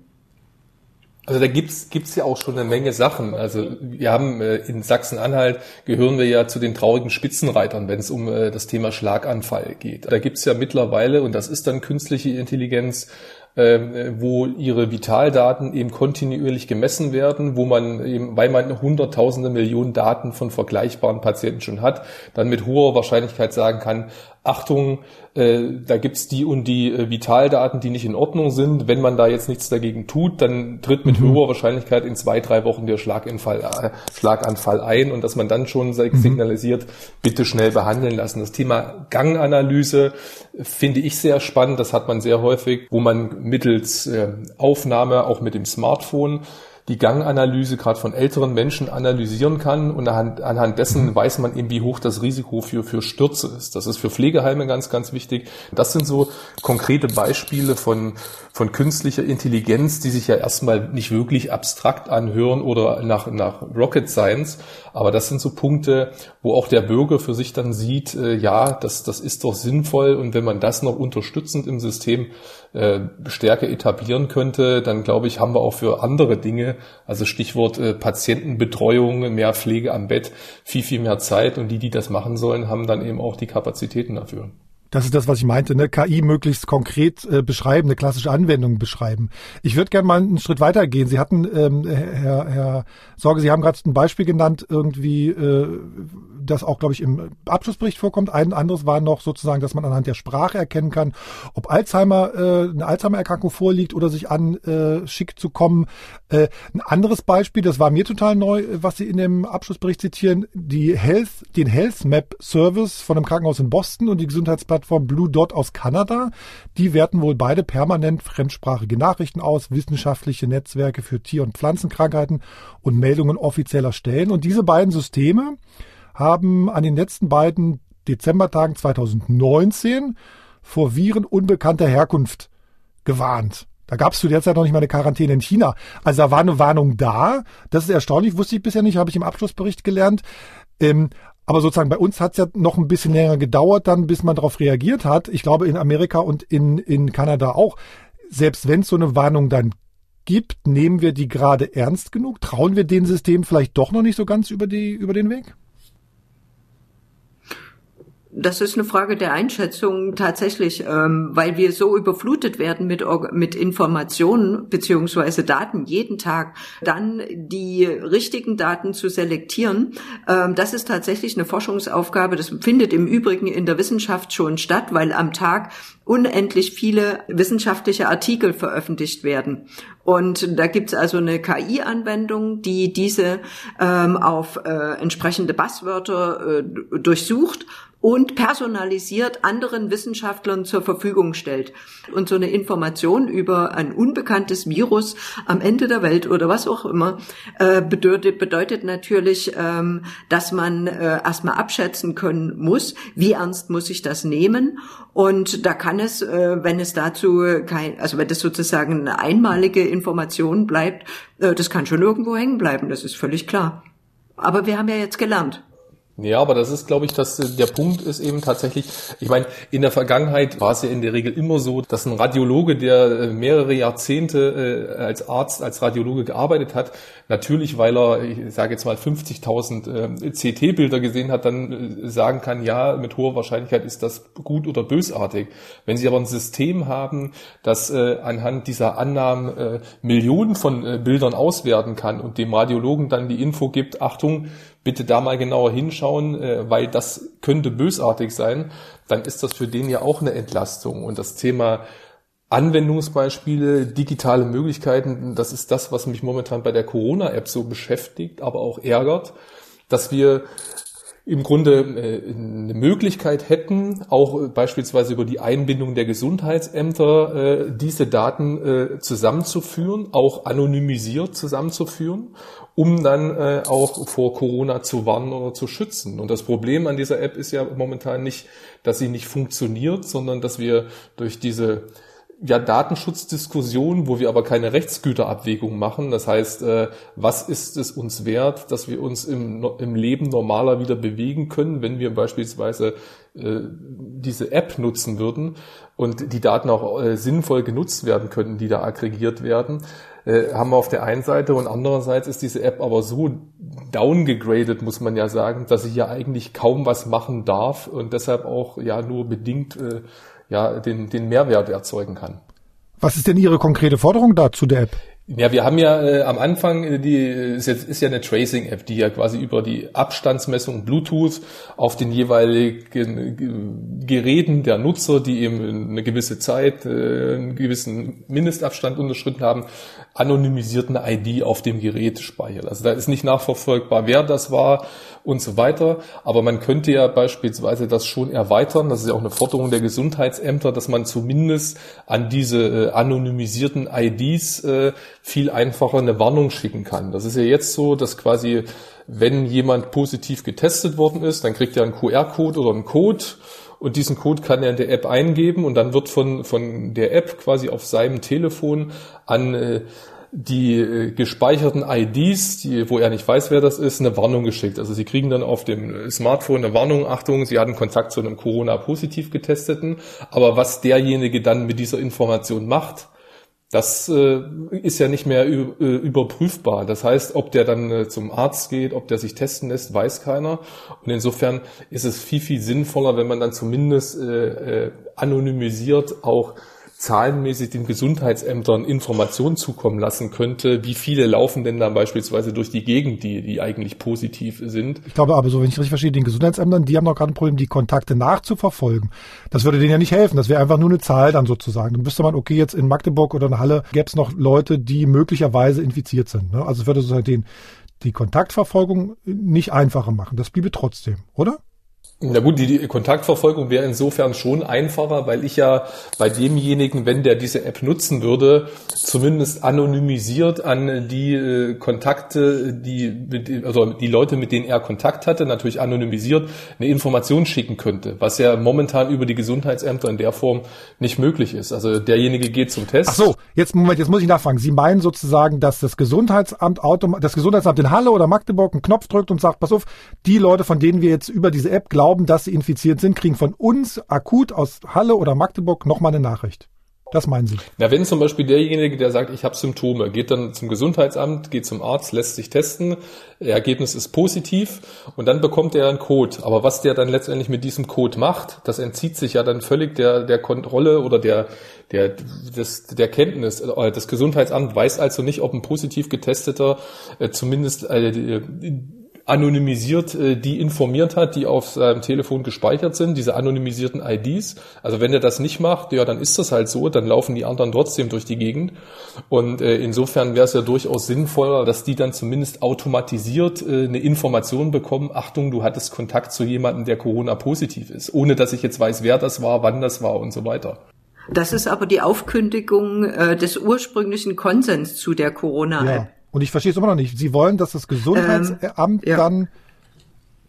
Also da gibt's gibt's ja auch schon eine Menge Sachen. Also wir haben äh, in Sachsen-Anhalt gehören wir ja zu den traurigen Spitzenreitern, wenn es um äh, das Thema Schlaganfall geht. Da gibt's ja mittlerweile, und das ist dann künstliche Intelligenz, wo ihre Vitaldaten eben kontinuierlich gemessen werden, wo man eben, weil man hunderttausende Millionen Daten von vergleichbaren Patienten schon hat, dann mit hoher Wahrscheinlichkeit sagen kann, Achtung, äh, da gibt's die und die äh, Vitaldaten, die nicht in Ordnung sind. Wenn man da jetzt nichts dagegen tut, dann tritt mit mhm. hoher Wahrscheinlichkeit in zwei, drei Wochen der Schlaganfall, äh, Schlaganfall ein und dass man dann schon mhm. signalisiert, bitte schnell behandeln lassen. Das Thema Ganganalyse finde ich sehr spannend. Das hat man sehr häufig, wo man mittels äh, Aufnahme auch mit dem Smartphone die Ganganalyse gerade von älteren Menschen analysieren kann und anhand, anhand dessen mhm. weiß man eben, wie hoch das Risiko für, für Stürze ist. Das ist für Pflegeheime ganz, ganz wichtig. Das sind so konkrete Beispiele von, von künstlicher Intelligenz, die sich ja erstmal nicht wirklich abstrakt anhören oder nach, nach Rocket Science. Aber das sind so Punkte, wo auch der Bürger für sich dann sieht, äh, ja, das, das ist doch sinnvoll. Und wenn man das noch unterstützend im System äh, stärker etablieren könnte, dann glaube ich, haben wir auch für andere Dinge. Also Stichwort äh, Patientenbetreuung, mehr Pflege am Bett, viel, viel mehr Zeit. Und die, die das machen sollen, haben dann eben auch die Kapazitäten dafür. Das ist das, was ich meinte, ne? KI möglichst konkret äh, beschreiben, eine klassische Anwendung beschreiben. Ich würde gerne mal einen Schritt weiter gehen. Sie hatten, ähm, Herr, Herr Sorge, Sie haben gerade ein Beispiel genannt, irgendwie, äh, das auch, glaube ich, im Abschlussbericht vorkommt. Ein anderes war noch sozusagen, dass man anhand der Sprache erkennen kann, ob Alzheimer, äh, eine Alzheimer-Erkrankung vorliegt oder sich anschickt äh, zu kommen. Äh, ein anderes Beispiel, das war mir total neu, was Sie in dem Abschlussbericht zitieren, die Health, den Health Map Service von einem Krankenhaus in Boston und die Gesundheitsplattform Plattform Blue Dot aus Kanada. Die werten wohl beide permanent fremdsprachige Nachrichten aus, wissenschaftliche Netzwerke für Tier- und Pflanzenkrankheiten und Meldungen offizieller Stellen. Und diese beiden Systeme haben an den letzten beiden Dezembertagen 2019 vor Viren unbekannter Herkunft gewarnt. Da gab es zu der Zeit noch nicht mal eine Quarantäne in China. Also da war eine Warnung da. Das ist erstaunlich, wusste ich bisher nicht, habe ich im Abschlussbericht gelernt. Ähm, aber sozusagen bei uns hat es ja noch ein bisschen länger gedauert, dann, bis man darauf reagiert hat. Ich glaube in Amerika und in, in Kanada auch. Selbst wenn es so eine Warnung dann gibt, nehmen wir die gerade ernst genug? Trauen wir den System vielleicht doch noch nicht so ganz über, die, über den Weg? Das ist eine Frage der Einschätzung tatsächlich, ähm, weil wir so überflutet werden mit, mit Informationen beziehungsweise Daten jeden Tag, dann die richtigen Daten zu selektieren. Ähm, das ist tatsächlich eine Forschungsaufgabe. Das findet im Übrigen in der Wissenschaft schon statt, weil am Tag unendlich viele wissenschaftliche Artikel veröffentlicht werden. Und da gibt's also eine KI-Anwendung, die diese ähm, auf äh, entsprechende Basswörter äh, durchsucht und personalisiert anderen Wissenschaftlern zur Verfügung stellt. Und so eine Information über ein unbekanntes Virus am Ende der Welt oder was auch immer äh, bedeutet, bedeutet natürlich, ähm, dass man äh, erstmal abschätzen können muss, wie ernst muss ich das nehmen. Und da kann es, äh, wenn es dazu kein, also wenn das sozusagen eine einmalige Information bleibt, äh, das kann schon irgendwo hängen bleiben, das ist völlig klar. Aber wir haben ja jetzt gelernt. Ja, aber das ist, glaube ich, dass äh, der Punkt ist eben tatsächlich, ich meine, in der Vergangenheit war es ja in der Regel immer so, dass ein Radiologe, der äh, mehrere Jahrzehnte äh, als Arzt, als Radiologe gearbeitet hat, natürlich, weil er, ich sage jetzt mal, 50.000 CT-Bilder gesehen hat, dann sagen kann, ja, mit hoher Wahrscheinlichkeit ist das gut oder bösartig. Wenn Sie aber ein System haben, das anhand dieser Annahmen Millionen von Bildern auswerten kann und dem Radiologen dann die Info gibt, Achtung, bitte da mal genauer hinschauen, äh, weil das könnte bösartig sein, dann ist das für den ja auch eine Entlastung. Und das Thema Anwendungsbeispiele, digitale Möglichkeiten, das ist das, was mich momentan bei der Corona-App so beschäftigt, aber auch ärgert, dass wir im Grunde äh, eine Möglichkeit hätten, auch beispielsweise über die Einbindung der Gesundheitsämter äh, diese Daten äh, zusammenzuführen, auch anonymisiert zusammenzuführen, um dann auch vor Corona zu warnen oder zu schützen. Und das Problem an dieser App ist ja momentan nicht, dass sie nicht funktioniert, sondern dass wir durch diese ja, Datenschutzdiskussion, wo wir aber keine Rechtsgüterabwägung machen. Das heißt, äh, was ist es uns wert, dass wir uns im, im Leben normaler wieder bewegen können, wenn wir beispielsweise äh, diese App nutzen würden und die Daten auch äh, sinnvoll genutzt werden können, die da aggregiert werden, äh, haben wir auf der einen Seite und andererseits ist diese App aber so downgegradet, muss man ja sagen, dass ich ja eigentlich kaum was machen darf und deshalb auch ja nur bedingt äh, ja, den, den Mehrwert erzeugen kann. Was ist denn Ihre konkrete Forderung dazu der App? Ja, wir haben ja äh, am Anfang, äh, die ist, jetzt, ist ja eine Tracing-App, die ja quasi über die Abstandsmessung Bluetooth auf den jeweiligen Geräten der Nutzer, die eben eine gewisse Zeit, äh, einen gewissen Mindestabstand unterschritten haben, anonymisierten ID auf dem Gerät speichert. Also da ist nicht nachverfolgbar, wer das war und so weiter. Aber man könnte ja beispielsweise das schon erweitern. Das ist ja auch eine Forderung der Gesundheitsämter, dass man zumindest an diese äh, anonymisierten IDs äh, viel einfacher eine Warnung schicken kann. Das ist ja jetzt so, dass quasi, wenn jemand positiv getestet worden ist, dann kriegt er einen QR-Code oder einen Code und diesen Code kann er in der App eingeben und dann wird von, von der App quasi auf seinem Telefon an äh, die äh, gespeicherten IDs, die, wo er nicht weiß, wer das ist, eine Warnung geschickt. Also sie kriegen dann auf dem Smartphone eine Warnung, Achtung, sie hatten Kontakt zu einem Corona-positiv getesteten. Aber was derjenige dann mit dieser Information macht, das äh, ist ja nicht mehr äh, überprüfbar. Das heißt, ob der dann äh, zum Arzt geht, ob der sich testen lässt, weiß keiner. Und insofern ist es viel, viel sinnvoller, wenn man dann zumindest äh, äh, anonymisiert auch zahlenmäßig den Gesundheitsämtern Informationen zukommen lassen könnte, wie viele laufen denn dann beispielsweise durch die Gegend, die, die eigentlich positiv sind. Ich glaube aber so, wenn ich richtig verstehe, den Gesundheitsämtern, die haben noch gerade ein Problem, die Kontakte nachzuverfolgen. Das würde denen ja nicht helfen. Das wäre einfach nur eine Zahl dann sozusagen. Dann wüsste man, okay, jetzt in Magdeburg oder in Halle gäbe es noch Leute, die möglicherweise infiziert sind. Ne? Also es würde sozusagen den, die Kontaktverfolgung nicht einfacher machen. Das bliebe trotzdem, oder? Na gut, die, die Kontaktverfolgung wäre insofern schon einfacher, weil ich ja bei demjenigen, wenn der diese App nutzen würde, zumindest anonymisiert an die äh, Kontakte, die mit, also die Leute, mit denen er Kontakt hatte, natürlich anonymisiert eine Information schicken könnte, was ja momentan über die Gesundheitsämter in der Form nicht möglich ist. Also derjenige geht zum Test. Ach so, jetzt Moment, jetzt muss ich nachfragen. Sie meinen sozusagen, dass das Gesundheitsamt das Gesundheitsamt in Halle oder Magdeburg einen Knopf drückt und sagt, pass auf, die Leute, von denen wir jetzt über diese App glauben, glauben, dass sie infiziert sind, kriegen von uns akut aus Halle oder Magdeburg nochmal eine Nachricht. Das meinen Sie? Na, wenn zum Beispiel derjenige, der sagt, ich habe Symptome, geht dann zum Gesundheitsamt, geht zum Arzt, lässt sich testen, Ergebnis ist positiv und dann bekommt er einen Code. Aber was der dann letztendlich mit diesem Code macht, das entzieht sich ja dann völlig der, der Kontrolle oder der, der, des, der Kenntnis. Das Gesundheitsamt weiß also nicht, ob ein positiv getesteter äh, zumindest äh, anonymisiert äh, die informiert hat, die auf seinem Telefon gespeichert sind, diese anonymisierten IDs. Also wenn er das nicht macht, ja, dann ist das halt so, dann laufen die anderen trotzdem durch die Gegend. Und äh, insofern wäre es ja durchaus sinnvoller, dass die dann zumindest automatisiert äh, eine Information bekommen, Achtung, du hattest Kontakt zu jemandem, der Corona-positiv ist, ohne dass ich jetzt weiß, wer das war, wann das war und so weiter. Das ist aber die Aufkündigung äh, des ursprünglichen Konsens zu der Corona-App. Ja. Und ich verstehe es immer noch nicht. Sie wollen, dass das Gesundheitsamt ähm, ja. dann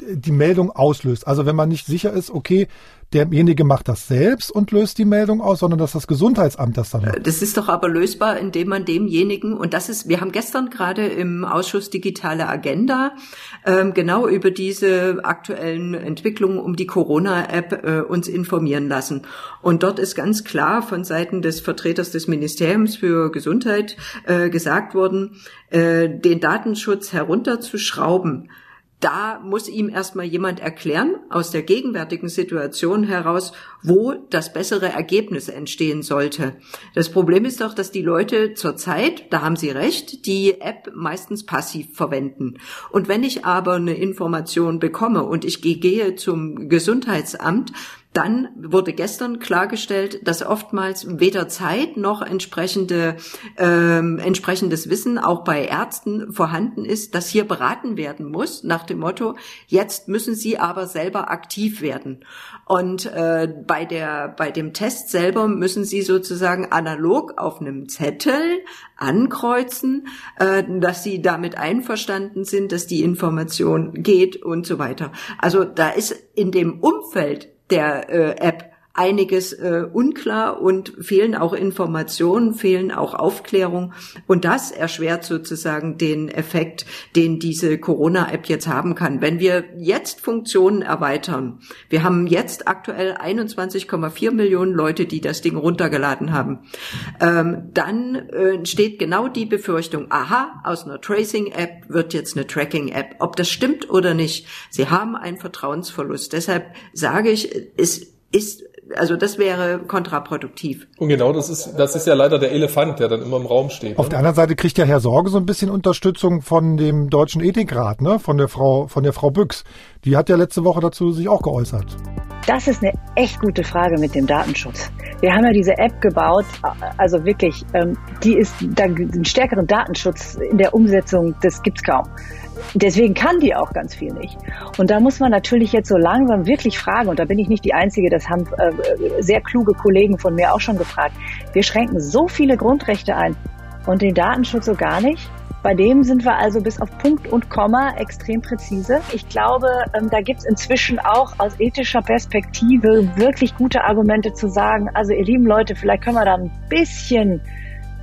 die Meldung auslöst. Also wenn man nicht sicher ist, okay, derjenige macht das selbst und löst die Meldung aus, sondern dass das Gesundheitsamt das dann macht. Das ist doch aber lösbar, indem man demjenigen, und das ist, wir haben gestern gerade im Ausschuss Digitale Agenda ähm, genau über diese aktuellen Entwicklungen um die Corona-App äh, uns informieren lassen. Und dort ist ganz klar von Seiten des Vertreters des Ministeriums für Gesundheit äh, gesagt worden, äh, den Datenschutz herunterzuschrauben da muss ihm erstmal jemand erklären, aus der gegenwärtigen Situation heraus, wo das bessere Ergebnis entstehen sollte. Das Problem ist doch, dass die Leute zurzeit, da haben Sie recht, die App meistens passiv verwenden. Und wenn ich aber eine Information bekomme und ich gehe zum Gesundheitsamt, dann wurde gestern klargestellt, dass oftmals weder Zeit noch entsprechende, ähm, entsprechendes Wissen auch bei Ärzten vorhanden ist, dass hier beraten werden muss nach dem Motto, jetzt müssen Sie aber selber aktiv werden. Und äh, bei, der, bei dem Test selber müssen Sie sozusagen analog auf einem Zettel ankreuzen, äh, dass Sie damit einverstanden sind, dass die Information geht und so weiter. Also da ist in dem Umfeld der äh, App einiges äh, unklar und fehlen auch Informationen, fehlen auch Aufklärung. Und das erschwert sozusagen den Effekt, den diese Corona-App jetzt haben kann. Wenn wir jetzt Funktionen erweitern, wir haben jetzt aktuell 21,4 Millionen Leute, die das Ding runtergeladen haben, ähm, dann äh, steht genau die Befürchtung, aha, aus einer Tracing-App wird jetzt eine Tracking-App. Ob das stimmt oder nicht, sie haben einen Vertrauensverlust. Deshalb sage ich, es ist also das wäre kontraproduktiv. Und genau das ist, das ist ja leider der Elefant, der dann immer im Raum steht. Auf ne? der anderen Seite kriegt ja Herr Sorge so ein bisschen Unterstützung von dem Deutschen Ethikrat, ne? Von der Frau, von der Frau Büchs. Die hat ja letzte Woche dazu sich auch geäußert. Das ist eine echt gute Frage mit dem Datenschutz. Wir haben ja diese App gebaut, also wirklich, ähm, die ist, da einen stärkeren Datenschutz in der Umsetzung, das gibt's kaum. Deswegen kann die auch ganz viel nicht. Und da muss man natürlich jetzt so langsam wirklich fragen, und da bin ich nicht die Einzige, das haben äh, sehr kluge Kollegen von mir auch schon gefragt. Wir schränken so viele Grundrechte ein und den Datenschutz so gar nicht. Bei dem sind wir also bis auf Punkt und Komma extrem präzise. Ich glaube, ähm, da gibt es inzwischen auch aus ethischer Perspektive wirklich gute Argumente zu sagen, also ihr lieben Leute, vielleicht können wir da ein bisschen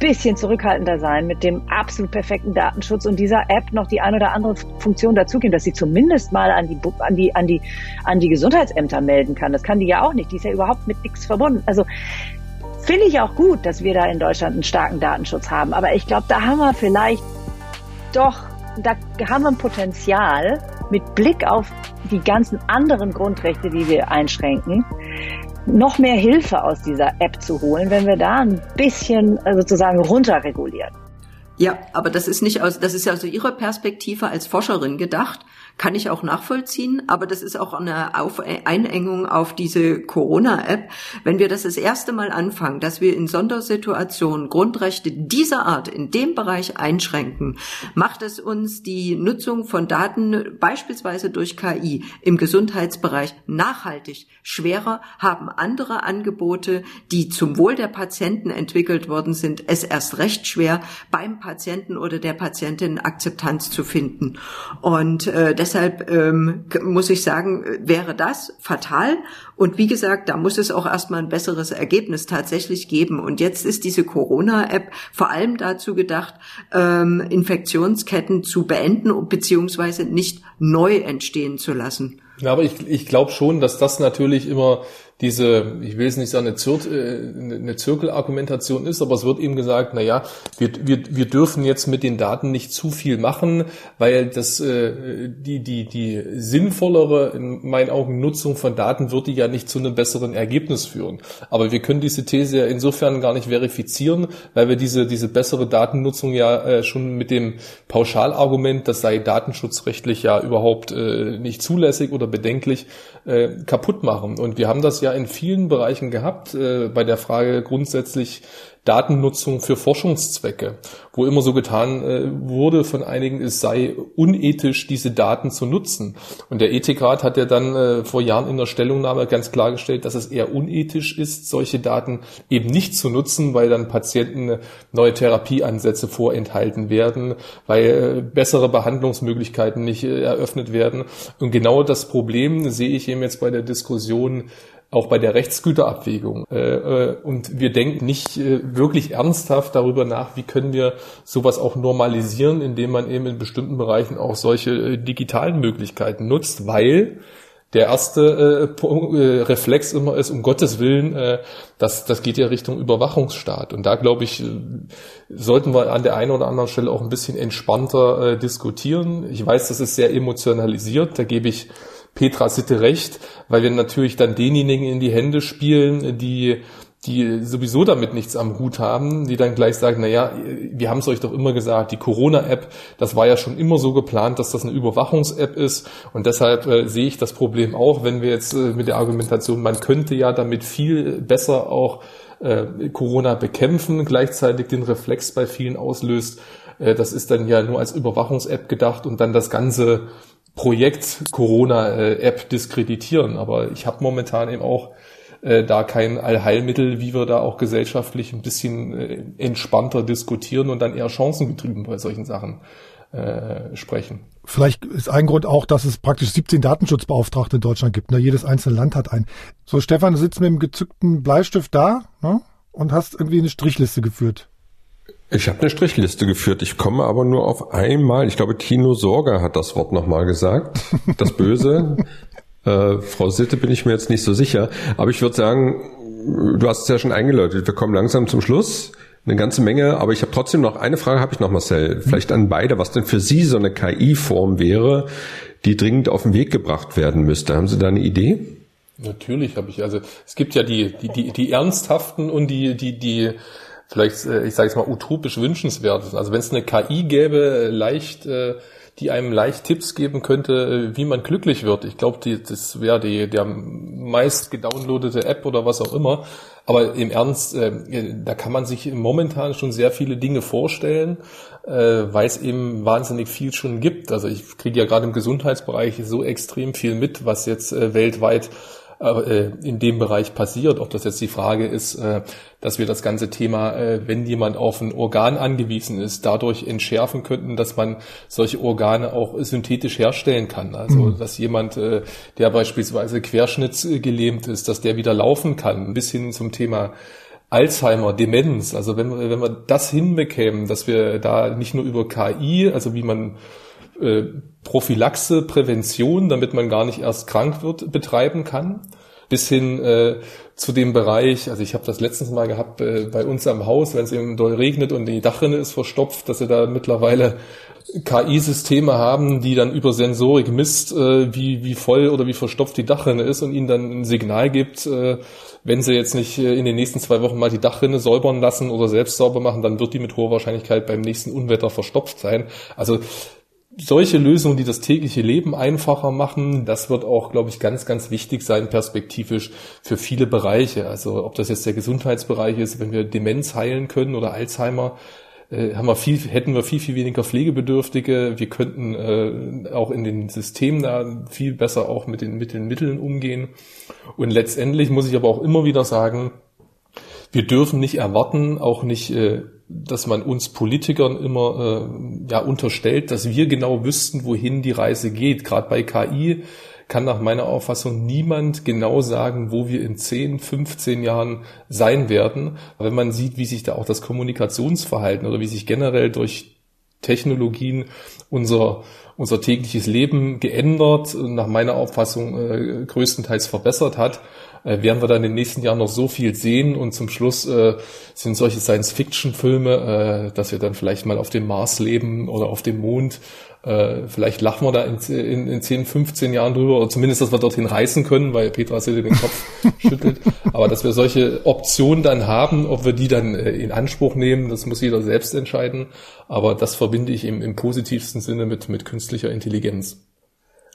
bisschen zurückhaltender sein mit dem absolut perfekten Datenschutz und dieser App noch die ein oder andere Funktion dazugeben, dass sie zumindest mal an die, an die, an die, an die Gesundheitsämter melden kann. Das kann die ja auch nicht. Die ist ja überhaupt mit nichts verbunden. Also Finde ich auch gut, dass wir da in Deutschland einen starken Datenschutz haben. Aber ich glaube, da haben wir vielleicht doch, da haben wir ein Potenzial mit Blick auf die ganzen anderen Grundrechte, die wir einschränken, noch mehr Hilfe aus dieser App zu holen, wenn wir da ein bisschen äh, sozusagen runterregulieren. Ja, aber das ist nicht aus, das ist ja aus Ihrer Perspektive als Forscherin gedacht kann ich auch nachvollziehen, aber das ist auch eine auf Einengung auf diese Corona-App. Wenn wir das das erste Mal anfangen, dass wir in Sondersituationen Grundrechte dieser Art in dem Bereich einschränken, macht es uns die Nutzung von Daten beispielsweise durch KI im Gesundheitsbereich nachhaltig schwerer, haben andere Angebote, die zum Wohl der Patienten entwickelt worden sind, es erst recht schwer, beim Patienten oder der Patientin Akzeptanz zu finden. Und äh, deshalb ähm, muss ich sagen, wäre das fatal. Und wie gesagt, da muss es auch erstmal ein besseres Ergebnis tatsächlich geben. Und jetzt ist diese Corona-App vor allem dazu gedacht, ähm, Infektionsketten zu beenden beziehungsweise nicht neu entstehen zu lassen. Ja, aber ich, ich glaube schon, dass das natürlich immer diese, ich will es nicht sagen, eine, Zir äh, eine Zirkelargumentation ist, aber es wird eben gesagt, na ja, wir, wir, wir dürfen jetzt mit den Daten nicht zu viel machen, weil das äh, die, die, die sinnvollere, in meinen Augen, Nutzung von Daten wird die ja nicht zu einem besseren Ergebnis führen. Aber wir können diese These ja insofern gar nicht verifizieren, weil wir diese, diese bessere Datennutzung ja äh, schon mit dem Pauschalargument, das sei datenschutzrechtlich ja überhaupt äh, nicht zulässig oder bedenklich, äh, kaputt machen. Und wir haben das ja in vielen Bereichen gehabt, äh, bei der Frage grundsätzlich Datennutzung für Forschungszwecke, wo immer so getan äh, wurde von einigen, es sei unethisch, diese Daten zu nutzen. Und der Ethikrat hat ja dann äh, vor Jahren in der Stellungnahme ganz klargestellt, dass es eher unethisch ist, solche Daten eben nicht zu nutzen, weil dann Patienten neue Therapieansätze vorenthalten werden, weil äh, bessere Behandlungsmöglichkeiten nicht äh, eröffnet werden. Und genau das Problem sehe ich eben jetzt bei der Diskussion auch bei der Rechtsgüterabwägung. Äh, äh, und wir denken nicht äh, wirklich ernsthaft darüber nach, wie können wir sowas auch normalisieren, indem man eben in bestimmten Bereichen auch solche digitalen Möglichkeiten nutzt, weil der erste Reflex immer ist, um Gottes Willen, das, das geht ja Richtung Überwachungsstaat. Und da, glaube ich, sollten wir an der einen oder anderen Stelle auch ein bisschen entspannter diskutieren. Ich weiß, das ist sehr emotionalisiert, da gebe ich Petra Sitte recht, weil wir natürlich dann denjenigen in die Hände spielen, die die sowieso damit nichts am Hut haben, die dann gleich sagen, na ja, wir haben es euch doch immer gesagt, die Corona-App, das war ja schon immer so geplant, dass das eine Überwachungs-App ist. Und deshalb äh, sehe ich das Problem auch, wenn wir jetzt äh, mit der Argumentation, man könnte ja damit viel besser auch äh, Corona bekämpfen, gleichzeitig den Reflex bei vielen auslöst, äh, das ist dann ja nur als Überwachungs-App gedacht und dann das Ganze Projekt Corona-App diskreditieren. Aber ich habe momentan eben auch äh, da kein Allheilmittel, wie wir da auch gesellschaftlich ein bisschen äh, entspannter diskutieren und dann eher chancengetrieben bei solchen Sachen äh, sprechen. Vielleicht ist ein Grund auch, dass es praktisch 17 Datenschutzbeauftragte in Deutschland gibt. Ne? Jedes einzelne Land hat einen. So, Stefan, du sitzt mit dem gezückten Bleistift da ne? und hast irgendwie eine Strichliste geführt. Ich habe eine Strichliste geführt. Ich komme aber nur auf einmal. Ich glaube, Tino Sorger hat das Wort nochmal gesagt. Das Böse. äh, Frau Sitte bin ich mir jetzt nicht so sicher. Aber ich würde sagen, du hast es ja schon eingeläutet. Wir kommen langsam zum Schluss. Eine ganze Menge, aber ich habe trotzdem noch eine Frage, habe ich noch, Marcel. Vielleicht an beide, was denn für Sie so eine KI-Form wäre, die dringend auf den Weg gebracht werden müsste. Haben Sie da eine Idee? Natürlich habe ich. Also es gibt ja die, die, die, die ernsthaften und die, die, die vielleicht, äh, ich sage jetzt mal, utopisch wünschenswert. Also wenn es eine KI gäbe, leicht, äh, die einem leicht Tipps geben könnte, äh, wie man glücklich wird. Ich glaube, das wäre die der meist gedownloadete App oder was auch immer. Aber im Ernst, da kann man sich momentan schon sehr viele Dinge vorstellen, weil es eben wahnsinnig viel schon gibt. Also ich kriege ja gerade im Gesundheitsbereich so extrem viel mit, was jetzt weltweit in dem Bereich passiert. Ob das jetzt die Frage ist, äh, dass wir das ganze Thema, äh, wenn jemand auf ein Organ angewiesen ist, dadurch entschärfen könnten, dass man solche Organe auch synthetisch herstellen kann. Also mhm. dass jemand, der beispielsweise querschnittsgelähmt ist, dass der wieder laufen kann, bis hin zum Thema Alzheimer, Demenz. Also wenn, wenn wir das hinbekämen, dass wir da nicht nur über KI, also wie man äh, Prophylaxe, Prävention, damit man gar nicht erst krank wird, betreiben kann, bis hin äh, zu dem Bereich, also ich habe das letztens mal gehabt äh, bei uns am Haus, wenn es eben doll regnet und die Dachrinne ist verstopft, dass wir da mittlerweile KI-Systeme haben, die dann über Sensorik misst, äh, wie, wie voll oder wie verstopft die Dachrinne ist und ihnen dann ein Signal gibt, äh, wenn sie jetzt nicht äh, in den nächsten zwei Wochen mal die Dachrinne säubern lassen oder selbst sauber machen, dann wird die mit hoher Wahrscheinlichkeit beim nächsten Unwetter verstopft sein. Also solche Lösungen, die das tägliche Leben einfacher machen, das wird auch, glaube ich, ganz, ganz wichtig sein, perspektivisch für viele Bereiche. Also ob das jetzt der Gesundheitsbereich ist, wenn wir Demenz heilen können oder Alzheimer, äh, haben wir viel, hätten wir viel, viel weniger Pflegebedürftige. Wir könnten äh, auch in den Systemen da viel besser auch mit den, mit den Mitteln umgehen. Und letztendlich muss ich aber auch immer wieder sagen, wir dürfen nicht erwarten, auch nicht, äh, dass man uns Politikern immer äh, ja unterstellt, dass wir genau wüssten, wohin die Reise geht. Gerade bei KI kann nach meiner Auffassung niemand genau sagen, wo wir in 10, 15 Jahren sein werden. wenn man sieht, wie sich da auch das Kommunikationsverhalten oder wie sich generell durch Technologien unser, unser tägliches Leben geändert, nach meiner Auffassung äh, größtenteils verbessert hat, äh, werden wir dann in den nächsten Jahren noch so viel sehen und zum Schluss äh, sind solche Science-Fiction-Filme, äh, dass wir dann vielleicht mal auf dem Mars leben oder auf dem Mond äh, vielleicht lachen wir da in, in, in 10, 15 Jahren drüber, oder zumindest, dass wir dorthin reisen können, weil Petra Sitte den Kopf schüttelt. Aber dass wir solche Optionen dann haben, ob wir die dann äh, in Anspruch nehmen, das muss jeder selbst entscheiden. Aber das verbinde ich im, im positivsten Sinne mit, mit künstlicher Intelligenz.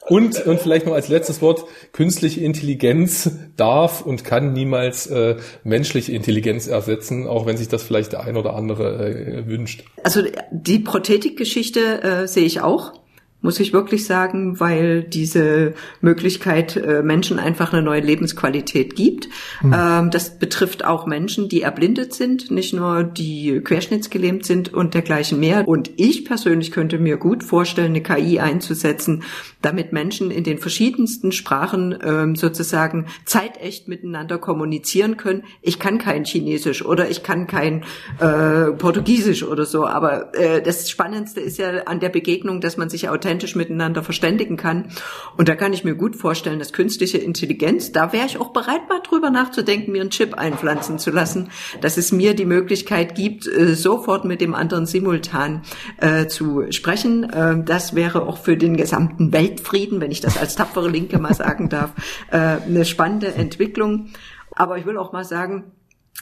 Und, und vielleicht noch als letztes Wort, künstliche Intelligenz darf und kann niemals äh, menschliche Intelligenz ersetzen, auch wenn sich das vielleicht der ein oder andere äh, wünscht. Also die Prothetikgeschichte äh, sehe ich auch muss ich wirklich sagen, weil diese Möglichkeit äh, Menschen einfach eine neue Lebensqualität gibt. Mhm. Ähm, das betrifft auch Menschen, die erblindet sind, nicht nur die querschnittsgelähmt sind und dergleichen mehr. Und ich persönlich könnte mir gut vorstellen, eine KI einzusetzen, damit Menschen in den verschiedensten Sprachen ähm, sozusagen zeitecht miteinander kommunizieren können. Ich kann kein Chinesisch oder ich kann kein äh, Portugiesisch oder so, aber äh, das Spannendste ist ja an der Begegnung, dass man sich authentisch authentisch miteinander verständigen kann. Und da kann ich mir gut vorstellen, dass künstliche Intelligenz, da wäre ich auch bereit, mal drüber nachzudenken, mir einen Chip einpflanzen zu lassen, dass es mir die Möglichkeit gibt, äh, sofort mit dem anderen simultan äh, zu sprechen. Äh, das wäre auch für den gesamten Weltfrieden, wenn ich das als tapfere Linke mal sagen darf, äh, eine spannende Entwicklung. Aber ich will auch mal sagen,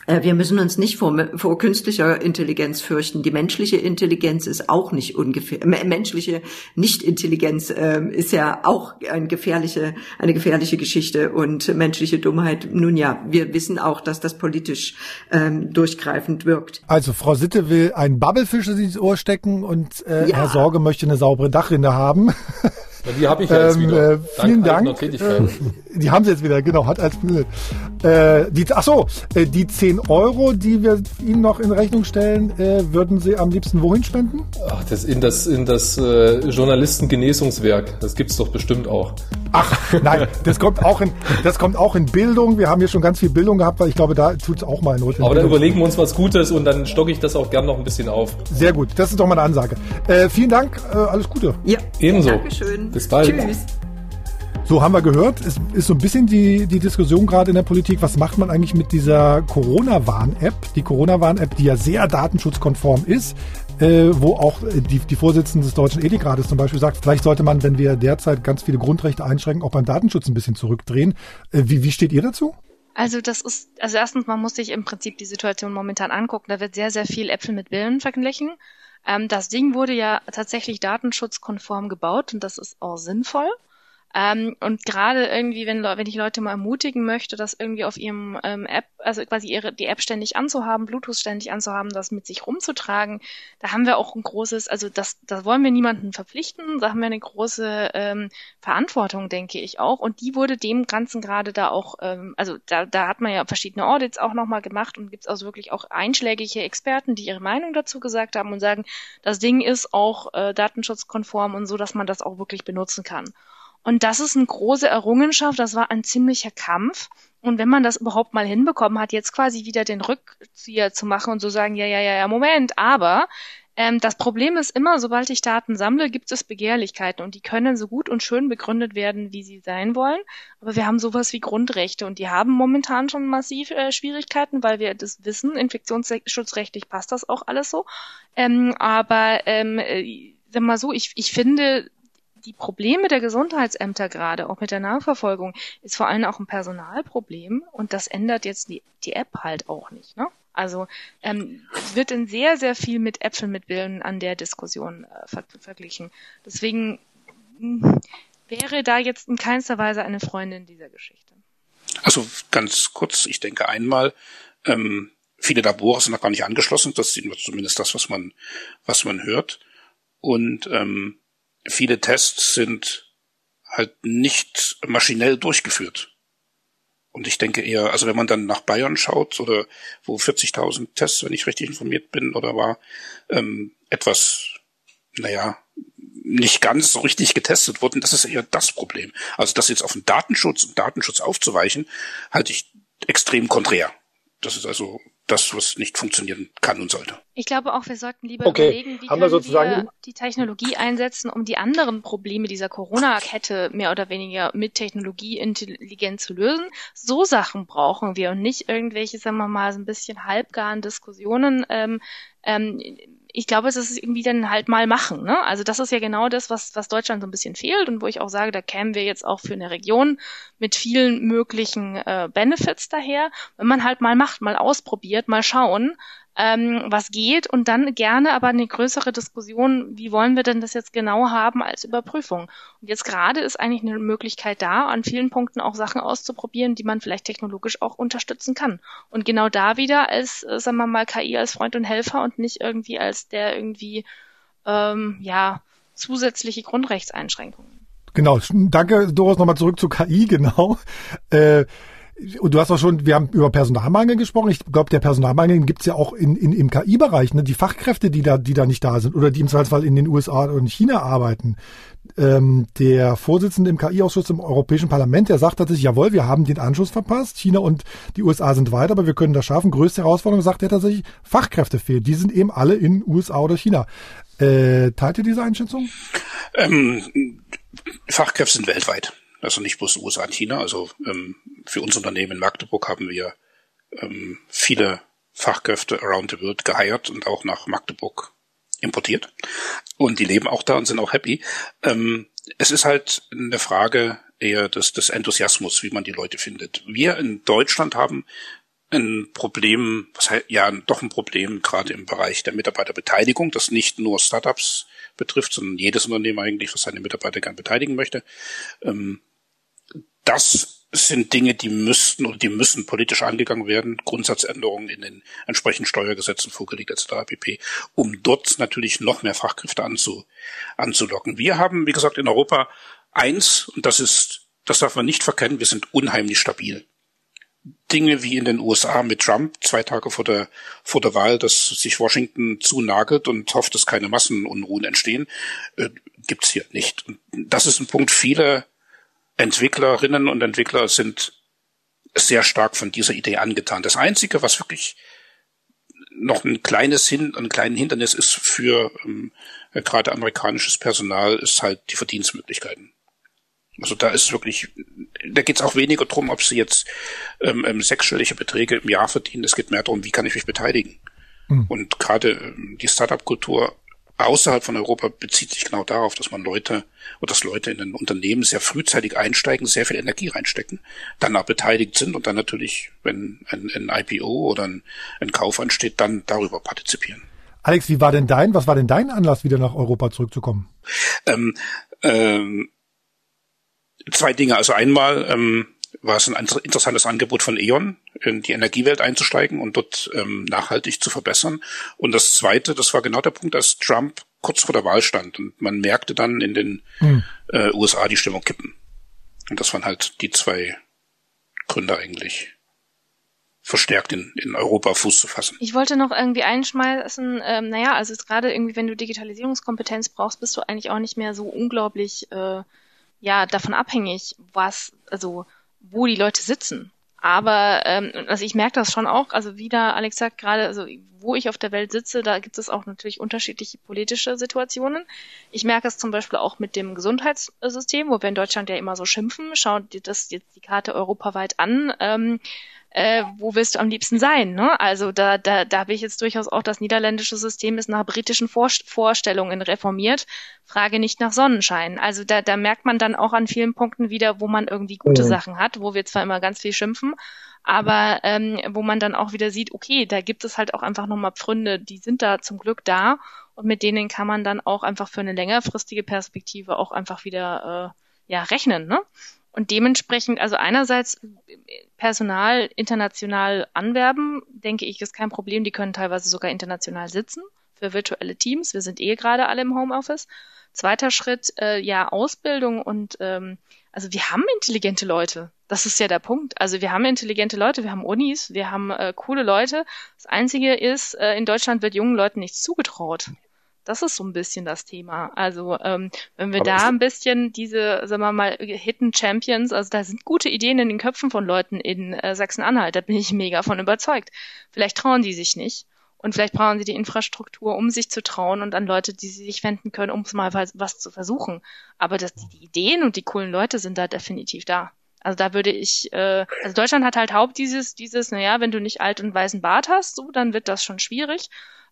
wir müssen uns nicht vor, vor künstlicher Intelligenz fürchten. Die menschliche Intelligenz ist auch nicht ungefähr, menschliche Nicht-Intelligenz äh, ist ja auch eine gefährliche, eine gefährliche Geschichte und menschliche Dummheit. Nun ja, wir wissen auch, dass das politisch ähm, durchgreifend wirkt. Also Frau Sitte will einen Bubblefisch ins Ohr stecken und äh, ja. Herr Sorge möchte eine saubere Dachrinne haben. Die habe ich ja jetzt ähm, wieder. Äh, vielen Dank. Die haben sie jetzt wieder, genau, hat als äh, die, ach so, äh, die 10 Euro, die wir Ihnen noch in Rechnung stellen, äh, würden Sie am liebsten wohin spenden? Ach, das in das in das äh, Journalistengenesungswerk. Das gibt's doch bestimmt auch. Ach, nein, das kommt auch in das kommt auch in Bildung. Wir haben hier schon ganz viel Bildung gehabt, weil ich glaube, da tut's auch mal Not. Aber dann überlegen wir uns was Gutes und dann stocke ich das auch gern noch ein bisschen auf. Sehr gut, das ist doch mal eine Ansage. Äh, vielen Dank, äh, alles Gute. Ja, ebenso. Dankeschön. Bis bald. Tschüss. So haben wir gehört, es ist so ein bisschen die, die Diskussion gerade in der Politik, was macht man eigentlich mit dieser Corona-Warn-App? Die Corona-Warn-App, die ja sehr datenschutzkonform ist, äh, wo auch die, die Vorsitzende des Deutschen Ethikrates zum Beispiel sagt, vielleicht sollte man, wenn wir derzeit ganz viele Grundrechte einschränken, auch beim Datenschutz ein bisschen zurückdrehen. Äh, wie, wie steht ihr dazu? Also das ist, also erstens, man muss sich im Prinzip die Situation momentan angucken. Da wird sehr, sehr viel Äpfel mit Birnen verglichen. Ähm, das Ding wurde ja tatsächlich datenschutzkonform gebaut und das ist auch sinnvoll. Ähm, und gerade irgendwie, wenn, wenn ich Leute mal ermutigen möchte, das irgendwie auf ihrem ähm, App, also quasi ihre, die App ständig anzuhaben, Bluetooth ständig anzuhaben, das mit sich rumzutragen, da haben wir auch ein großes, also das, das wollen wir niemanden verpflichten, da haben wir eine große ähm, Verantwortung, denke ich auch. Und die wurde dem Ganzen gerade da auch, ähm, also da, da hat man ja verschiedene Audits auch nochmal gemacht und gibt es also wirklich auch einschlägige Experten, die ihre Meinung dazu gesagt haben und sagen, das Ding ist auch äh, datenschutzkonform und so, dass man das auch wirklich benutzen kann. Und das ist eine große Errungenschaft, das war ein ziemlicher Kampf. Und wenn man das überhaupt mal hinbekommen hat, jetzt quasi wieder den Rückzieher zu machen und zu sagen, ja, ja, ja, ja, Moment, aber Ähm, das Problem ist immer, sobald ich Daten sammle, gibt es Begehrlichkeiten und die können so gut und schön begründet werden, wie sie sein wollen. Aber wir haben sowas wie Grundrechte und die haben momentan schon massiv äh, Schwierigkeiten, weil wir das wissen, infektionsschutzrechtlich passt das auch alles so. Ähm, aber ähm, äh, sag mal so, ich, ich finde, die Probleme der Gesundheitsämter gerade, auch mit der Nachverfolgung, ist vor allem auch ein Personalproblem und das ändert jetzt die, die App halt auch nicht. Ne? Also ähm, wird in sehr, sehr viel mit Äpfeln mit Birnen an der Diskussion äh, ver verglichen. Deswegen mh, hm, wäre da jetzt in keinster Weise eine Freundin dieser Geschichte. Also ganz kurz, ich denke einmal, ähm, viele Labore sind noch gar nicht angeschlossen, das ist zumindest das, was man, was man hört. Und ähm, viele Tests sind halt nicht maschinell durchgeführt. Und ich denke eher, also wenn man dann nach Bayern schaut oder wo 40.000 Tests, wenn ich richtig informiert bin oder war, ähm, etwas, naja, nicht ganz so richtig getestet wurden, das ist eher das Problem. Also das jetzt auf den Datenschutz und Datenschutz aufzuweichen, halte ich extrem konträr. Das ist also das, was nicht funktionieren kann und sollte. Ich glaube auch, wir sollten lieber okay. überlegen, wie Haben wir, wir die Technologie einsetzen, um die anderen Probleme dieser Corona-Kette mehr oder weniger mit Technologie intelligent zu lösen. So Sachen brauchen wir und nicht irgendwelche, sagen wir mal, so ein bisschen halbgaren Diskussionen ähm, ähm, ich glaube, es ist irgendwie dann halt mal machen. Ne? Also das ist ja genau das, was, was Deutschland so ein bisschen fehlt und wo ich auch sage, da kämen wir jetzt auch für eine Region mit vielen möglichen äh, Benefits daher, wenn man halt mal macht, mal ausprobiert, mal schauen, ähm, was geht und dann gerne aber eine größere Diskussion, wie wollen wir denn das jetzt genau haben als Überprüfung. Und jetzt gerade ist eigentlich eine Möglichkeit da, an vielen Punkten auch Sachen auszuprobieren, die man vielleicht technologisch auch unterstützen kann. Und genau da wieder als, äh, sagen wir mal, KI als Freund und Helfer und nicht irgendwie als der irgendwie, ähm, ja, zusätzliche Grundrechtseinschränkungen. Genau, danke Doris, nochmal zurück zu KI, genau. Äh, und du hast auch schon, wir haben über Personalmangel gesprochen. Ich glaube, der Personalmangel gibt's ja auch in, in, im KI-Bereich, ne? die Fachkräfte, die da, die da nicht da sind oder die im Zweifelsfall in den USA in China arbeiten. Ähm, der Vorsitzende im KI-Ausschuss im Europäischen Parlament, der sagt tatsächlich, jawohl, wir haben den Anschluss verpasst. China und die USA sind weiter, aber wir können das schaffen. Größte Herausforderung, sagt er tatsächlich, Fachkräfte fehlen. Die sind eben alle in USA oder China. Äh, teilt ihr diese Einschätzung? Ähm, Fachkräfte sind weltweit. Also nicht bloß USA und China. Also ähm, für unser Unternehmen in Magdeburg haben wir ähm, viele Fachkräfte around the world geheiert und auch nach Magdeburg importiert. Und die leben auch da und sind auch happy. Ähm, es ist halt eine Frage eher des, des Enthusiasmus, wie man die Leute findet. Wir in Deutschland haben ein Problem, was heißt, ja, doch ein Problem, gerade im Bereich der Mitarbeiterbeteiligung, das nicht nur Startups betrifft, sondern jedes Unternehmen eigentlich, was seine Mitarbeiter gern beteiligen möchte. Ähm, das sind Dinge, die müssten oder die müssen politisch angegangen werden, Grundsatzänderungen in den entsprechenden Steuergesetzen vorgelegt etc. pp, um dort natürlich noch mehr Fachkräfte anzu, anzulocken. Wir haben, wie gesagt, in Europa eins, und das ist, das darf man nicht verkennen, wir sind unheimlich stabil. Dinge wie in den USA mit Trump zwei Tage vor der, vor der Wahl, dass sich Washington zunagelt und hofft, dass keine Massenunruhen entstehen, äh, gibt's hier nicht. Und das ist ein Punkt, viele Entwicklerinnen und Entwickler sind sehr stark von dieser Idee angetan. Das Einzige, was wirklich noch ein kleines Hin ein kleines Hindernis ist für ähm, gerade amerikanisches Personal, ist halt die Verdienstmöglichkeiten. Also da ist wirklich, da geht es auch weniger drum, ob sie jetzt ähm, ähm, sechsstellige Beträge im Jahr verdienen. Es geht mehr darum, wie kann ich mich beteiligen. Mhm. Und gerade ähm, die Startup-Kultur außerhalb von Europa bezieht sich genau darauf, dass man Leute oder dass Leute in ein Unternehmen sehr frühzeitig einsteigen, sehr viel Energie reinstecken, dann auch beteiligt sind und dann natürlich, wenn ein, ein IPO oder ein, ein Kauf ansteht, dann darüber partizipieren. Alex, wie war denn dein, was war denn dein Anlass, wieder nach Europa zurückzukommen? Ähm, ähm, zwei Dinge. Also einmal ähm, war es ein interessantes Angebot von E.ON, in die Energiewelt einzusteigen und dort ähm, nachhaltig zu verbessern. Und das Zweite, das war genau der Punkt, dass Trump kurz vor der Wahl stand und man merkte dann in den hm. äh, USA die Stimmung kippen. Und das waren halt die zwei Gründe eigentlich verstärkt in, in Europa Fuß zu fassen. Ich wollte noch irgendwie einschmeißen, ähm, naja, also gerade irgendwie, wenn du Digitalisierungskompetenz brauchst, bist du eigentlich auch nicht mehr so unglaublich äh, ja davon abhängig, was, also wo die Leute sitzen. Aber ähm, also ich merke das schon auch, also wie da Alex sagt gerade, also wo ich auf der Welt sitze, da gibt es auch natürlich unterschiedliche politische Situationen. Ich merke es zum Beispiel auch mit dem Gesundheitssystem, wo wir in Deutschland ja immer so schimpfen. Schaut dir das jetzt die Karte europaweit an. Ähm, äh, wo willst du am liebsten sein? Ne? Also da, da, da habe ich jetzt durchaus auch das niederländische System ist nach britischen Vor Vorstellungen reformiert. Frage nicht nach Sonnenschein. Also da, da merkt man dann auch an vielen Punkten wieder, wo man irgendwie gute mhm. Sachen hat, wo wir zwar immer ganz viel schimpfen, aber ähm, wo man dann auch wieder sieht, okay, da gibt es halt auch einfach nochmal Pfründe, die sind da zum Glück da und mit denen kann man dann auch einfach für eine längerfristige Perspektive auch einfach wieder äh, ja rechnen. Ne? Und dementsprechend, also einerseits Personal international anwerben, denke ich, ist kein Problem. Die können teilweise sogar international sitzen für virtuelle Teams. Wir sind eh gerade alle im Homeoffice. Zweiter Schritt, äh, ja, Ausbildung und ähm, also wir haben intelligente Leute. Das ist ja der Punkt. Also wir haben intelligente Leute, wir haben Unis, wir haben äh, coole Leute. Das Einzige ist, äh, in Deutschland wird jungen Leuten nichts zugetraut. Das ist so ein bisschen das Thema. Also ähm, wenn wir Aber da ein bisschen diese, sagen wir mal, Hidden Champions, also da sind gute Ideen in den Köpfen von Leuten in äh, Sachsen-Anhalt, da bin ich mega von überzeugt. Vielleicht trauen die sich nicht. Und vielleicht brauchen sie die Infrastruktur, um sich zu trauen und an Leute, die sie sich wenden können, um mal was zu versuchen. Aber das, die Ideen und die coolen Leute sind da definitiv da. Also da würde ich, äh, also Deutschland hat halt Haupt dieses, dieses, naja, wenn du nicht alt und weißen Bart hast, so, dann wird das schon schwierig.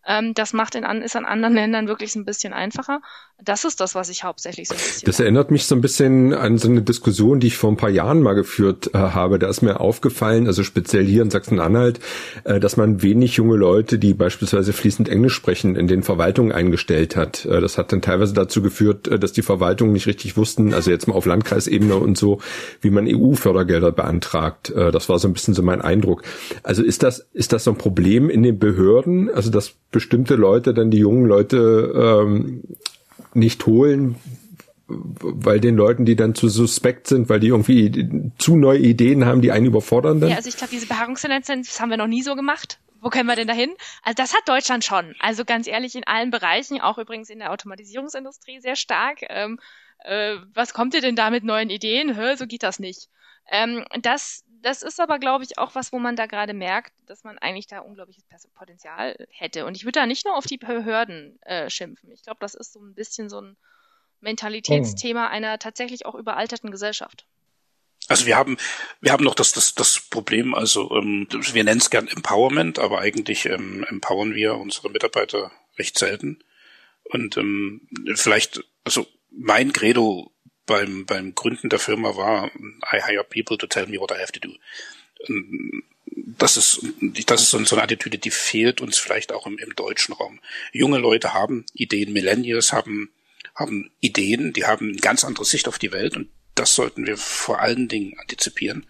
Ähm, das macht in, ist an anderen Ländern wirklich ein bisschen einfacher. Das ist das, was ich hauptsächlich so ein bisschen. Das erinnert mich so ein bisschen an so eine Diskussion, die ich vor ein paar Jahren mal geführt äh, habe. Da ist mir aufgefallen, also speziell hier in Sachsen-Anhalt, äh, dass man wenig junge Leute, die beispielsweise fließend Englisch sprechen, in den Verwaltungen eingestellt hat. Äh, das hat dann teilweise dazu geführt, äh, dass die Verwaltungen nicht richtig wussten, also jetzt mal auf Landkreisebene und so, wie man EU-Fördergelder beantragt. Äh, das war so ein bisschen so mein Eindruck. Also ist das, ist das so ein Problem in den Behörden? Also dass bestimmte Leute dann die jungen Leute ähm, nicht holen, weil den Leuten, die dann zu suspekt sind, weil die irgendwie zu neue Ideen haben, die einen überfordern dann? Ja, also ich glaube, diese Beharrungstendenz, haben wir noch nie so gemacht. Wo können wir denn dahin? Also das hat Deutschland schon. Also ganz ehrlich, in allen Bereichen, auch übrigens in der Automatisierungsindustrie sehr stark. Ähm, äh, was kommt ihr denn da mit neuen Ideen? Hör, so geht das nicht. Ähm, das, das ist aber, glaube ich, auch was, wo man da gerade merkt, dass man eigentlich da unglaubliches Potenzial hätte. Und ich würde da nicht nur auf die Behörden äh, schimpfen. Ich glaube, das ist so ein bisschen so ein Mentalitätsthema einer tatsächlich auch überalterten Gesellschaft. Also wir haben wir haben noch das das das Problem. Also ähm, wir nennen es gern Empowerment, aber eigentlich ähm, empowern wir unsere Mitarbeiter recht selten. Und ähm, vielleicht also mein Credo beim, beim Gründen der Firma war, I hire people to tell me what I have to do. Das ist, das ist so eine Attitüde, die fehlt uns vielleicht auch im, im deutschen Raum. Junge Leute haben Ideen, Millennials haben, haben Ideen, die haben eine ganz andere Sicht auf die Welt und das sollten wir vor allen Dingen antizipieren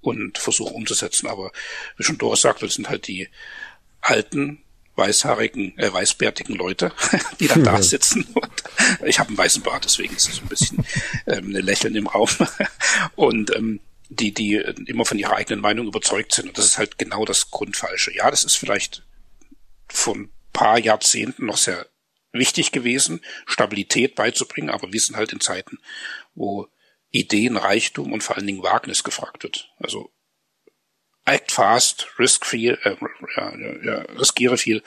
und versuchen umzusetzen. Aber wie schon Doris sagte, das sind halt die alten, weißhaarigen, äh, weißbärtigen Leute, die dann da sitzen. Und ich habe einen weißen Bart, deswegen ist es ein bisschen ähm, eine Lächeln im Raum. Und ähm, die, die immer von ihrer eigenen Meinung überzeugt sind. Und das ist halt genau das Grundfalsche. Ja, das ist vielleicht vor ein paar Jahrzehnten noch sehr wichtig gewesen, Stabilität beizubringen, aber wir sind halt in Zeiten, wo Ideenreichtum und vor allen Dingen Wagnis gefragt wird. Also act fast, risk viel, äh, ja, ja, riskiere viel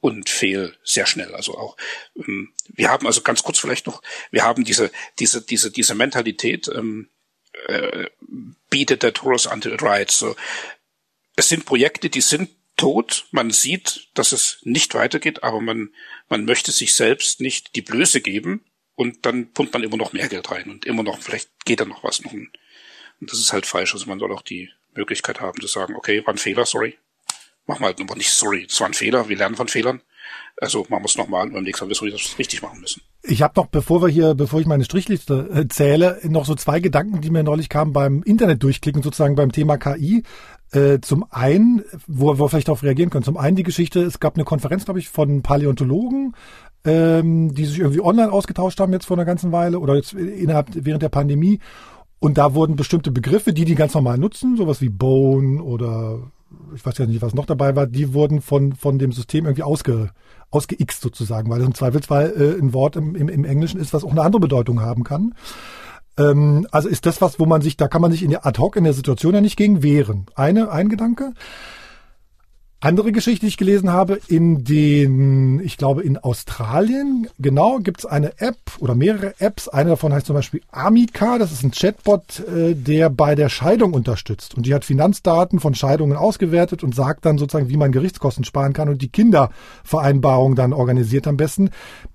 und fehl sehr schnell. Also auch, ähm, wir haben also ganz kurz vielleicht noch, wir haben diese, diese, diese, diese Mentalität, ähm, äh, bietet der Taurus until it rides. So, es sind Projekte, die sind tot. Man sieht, dass es nicht weitergeht, aber man, man möchte sich selbst nicht die Blöße geben und dann pumpt man immer noch mehr Geld rein und immer noch, vielleicht geht da noch was noch. Und das ist halt falsch. Also man soll auch die Möglichkeit haben zu sagen, okay, war ein Fehler, sorry. Machen wir halt nochmal nicht, sorry, es war ein Fehler, wir lernen von Fehlern. Also machen wir es nochmal und beim nächsten Mal wissen wir, dass wir es richtig machen müssen. Ich habe noch, bevor wir hier, bevor ich meine Strichliste äh, zähle, noch so zwei Gedanken, die mir neulich kamen beim Internet durchklicken, sozusagen beim Thema KI. Äh, zum einen, wo wir vielleicht darauf reagieren können, zum einen die Geschichte, es gab eine Konferenz, glaube ich, von Paläontologen, ähm, die sich irgendwie online ausgetauscht haben jetzt vor einer ganzen Weile oder jetzt innerhalb während der Pandemie und da wurden bestimmte Begriffe, die die ganz normal nutzen, sowas wie Bone oder ich weiß ja nicht, was noch dabei war, die wurden von, von dem System irgendwie ausge, ausgeixt sozusagen, weil es im Zweifelsfall äh, ein Wort im, im, im Englischen ist, was auch eine andere Bedeutung haben kann. Ähm, also ist das was, wo man sich, da kann man sich in der ad hoc in der Situation ja nicht gegen wehren. Eine, ein Gedanke. Andere Geschichte, die ich gelesen habe, in den, ich glaube in Australien, genau, gibt es eine App oder mehrere Apps. Eine davon heißt zum Beispiel Amica, das ist ein Chatbot, äh, der bei der Scheidung unterstützt. Und die hat Finanzdaten von Scheidungen ausgewertet und sagt dann sozusagen, wie man Gerichtskosten sparen kann und die Kindervereinbarung dann organisiert am besten.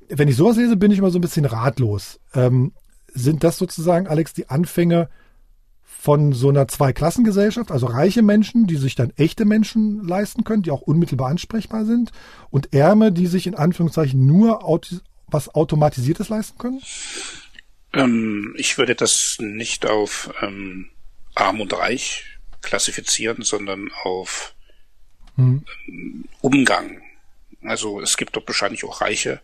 Wenn ich sowas lese, bin ich immer so ein bisschen ratlos. Ähm, sind das sozusagen, Alex, die Anfänge von so einer Zweiklassengesellschaft, also reiche Menschen, die sich dann echte Menschen leisten können, die auch unmittelbar ansprechbar sind, und Ärme, die sich in Anführungszeichen nur Auto, was Automatisiertes leisten können? Ähm, ich würde das nicht auf ähm, arm und reich klassifizieren, sondern auf hm. ähm, Umgang. Also es gibt doch wahrscheinlich auch reiche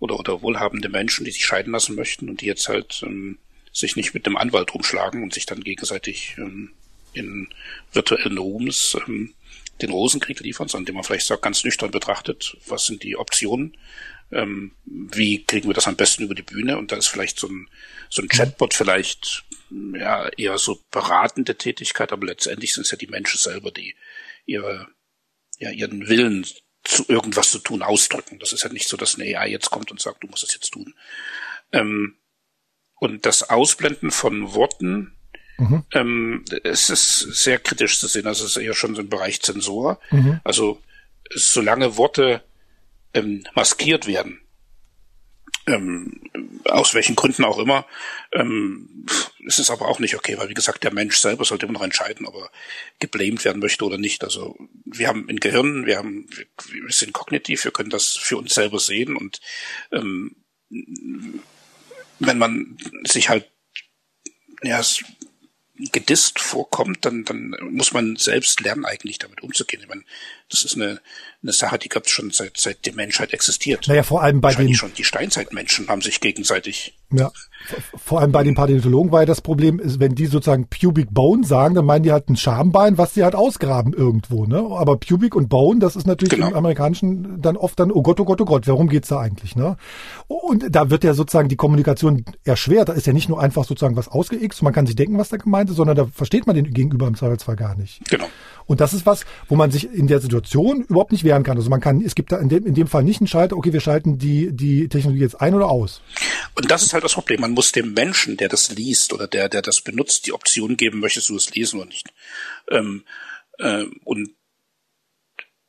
oder, oder wohlhabende Menschen, die sich scheiden lassen möchten und die jetzt halt ähm, sich nicht mit dem Anwalt rumschlagen und sich dann gegenseitig ähm, in virtuellen Rooms ähm, den Rosenkrieg liefern, sondern indem man vielleicht sagt, ganz nüchtern betrachtet, was sind die Optionen, ähm, wie kriegen wir das am besten über die Bühne und da ist vielleicht so ein, so ein Chatbot vielleicht ja eher so beratende Tätigkeit, aber letztendlich sind es ja die Menschen selber, die ihre, ja, ihren Willen zu irgendwas zu tun ausdrücken. Das ist ja nicht so, dass eine AI jetzt kommt und sagt, du musst das jetzt tun. Ähm, und das Ausblenden von Worten, mhm. ähm, es ist sehr kritisch zu sehen. Also es ist eher schon so im Bereich Zensur. Mhm. Also solange Worte ähm, maskiert werden, ähm, aus welchen Gründen auch immer, ähm, ist es aber auch nicht okay, weil wie gesagt, der Mensch selber sollte immer noch entscheiden, ob er geblamed werden möchte oder nicht. Also wir haben ein Gehirn, wir haben, wir sind kognitiv, wir können das für uns selber sehen und ähm, wenn man sich halt ja, gedisst vorkommt, dann, dann muss man selbst lernen, eigentlich damit umzugehen. Ich meine, das ist eine, eine Sache, die gab es schon seit, seit die Menschheit existiert. Naja, vor allem bei den... schon die Steinzeitmenschen haben sich gegenseitig... Ja, vor allem bei den Paläontologen war ja das Problem, ist, wenn die sozusagen Pubic Bone sagen, dann meinen die halt ein Schambein, was sie halt ausgraben irgendwo, ne? Aber Pubic und Bone, das ist natürlich genau. im Amerikanischen dann oft dann, oh Gott, oh Gott, oh Gott, warum geht's da eigentlich, ne? Und da wird ja sozusagen die Kommunikation erschwert. Da ist ja nicht nur einfach sozusagen was ausgeixt, man kann sich denken, was da gemeint ist, sondern da versteht man den Gegenüber im Zweifelsfall gar nicht. Genau. Und das ist was, wo man sich in der Situation überhaupt nicht wehren kann. Also man kann, es gibt da in dem, in dem Fall nicht einen Schalter, okay, wir schalten die, die Technologie jetzt ein oder aus. Und das ist halt das Problem. Man muss dem Menschen, der das liest oder der, der das benutzt, die Option geben, möchtest du es lesen oder nicht. Ähm, äh, und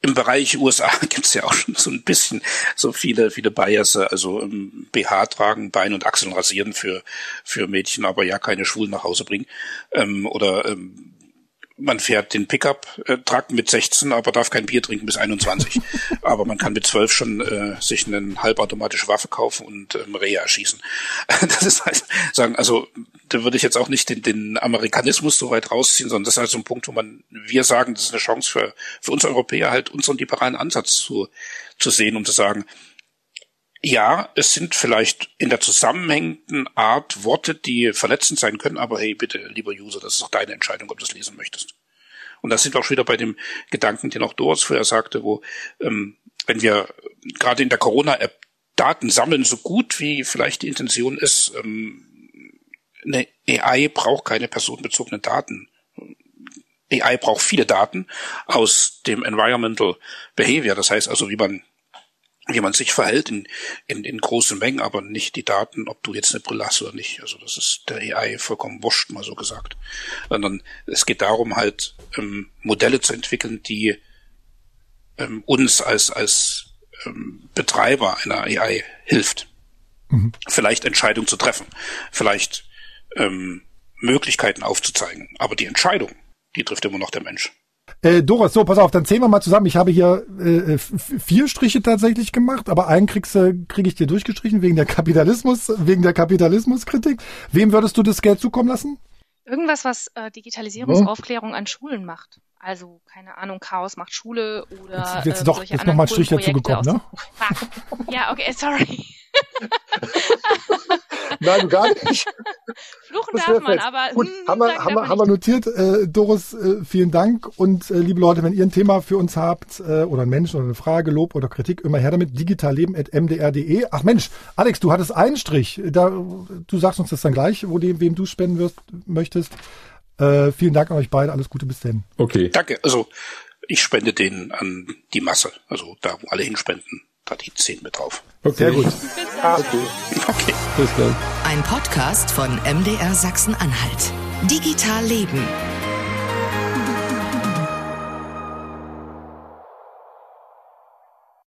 im Bereich USA gibt's ja auch schon so ein bisschen so viele, viele Bias, also ähm, BH tragen, Bein und Achseln rasieren für, für Mädchen, aber ja keine Schwulen nach Hause bringen. Ähm, oder ähm, man fährt den Pickup-Truck mit 16, aber darf kein Bier trinken bis 21. aber man kann mit 12 schon äh, sich eine halbautomatische Waffe kaufen und ähm, Rehe erschießen. das ist halt sagen, also da würde ich jetzt auch nicht den, den Amerikanismus so weit rausziehen, sondern das ist halt so ein Punkt, wo man, wir sagen, das ist eine Chance für, für uns Europäer halt unseren liberalen Ansatz zu, zu sehen, um zu sagen, ja, es sind vielleicht in der zusammenhängenden Art Worte, die verletzend sein können, aber hey, bitte, lieber User, das ist auch deine Entscheidung, ob du es lesen möchtest. Und da sind wir auch wieder bei dem Gedanken, den auch Doris vorher sagte, wo, ähm, wenn wir gerade in der Corona-App Daten sammeln, so gut wie vielleicht die Intention ist, ähm, eine AI braucht keine personenbezogenen Daten. AI braucht viele Daten aus dem Environmental Behavior, das heißt also, wie man wie man sich verhält in, in, in großen Mengen, aber nicht die Daten, ob du jetzt eine Brille hast oder nicht. Also das ist der AI vollkommen wurscht, mal so gesagt. Sondern es geht darum, halt ähm, Modelle zu entwickeln, die ähm, uns als, als ähm, Betreiber einer AI hilft. Mhm. Vielleicht Entscheidungen zu treffen, vielleicht ähm, Möglichkeiten aufzuzeigen. Aber die Entscheidung, die trifft immer noch der Mensch. Äh, Doris, so, pass auf, dann zählen wir mal zusammen. Ich habe hier äh, vier Striche tatsächlich gemacht, aber einen kriegst, äh, kriege ich dir durchgestrichen wegen der Kapitalismus, wegen der Kapitalismuskritik. Wem würdest du das Geld zukommen lassen? Irgendwas, was äh, Digitalisierungsaufklärung an Schulen macht. Also, keine Ahnung, Chaos macht Schule oder. Jetzt, jetzt äh, doch, jetzt nochmal ein Strich dazu gekommen, ne? ja, okay, sorry. Nein, gar nicht. Fluchen darf man, aber Gut, hm, haben wir, haben wir, haben wir notiert. Äh, Doris, äh, vielen Dank. Und äh, liebe Leute, wenn ihr ein Thema für uns habt äh, oder ein Mensch oder eine Frage, Lob oder Kritik, immer her damit. digitalleben.mdr.de. Ach Mensch, Alex, du hattest einen Strich. Da, du sagst uns das dann gleich, wo dem, wem du spenden wirst, möchtest. Äh, vielen Dank an euch beide. Alles Gute bis denn. Okay. Danke. Also ich spende den an die Masse. Also da, wo alle hinspenden, da die 10 mit drauf. okay. Sehr gut. Bis dann. Okay. Bis dann. Ein Podcast von MDR Sachsen-Anhalt. Digital Leben.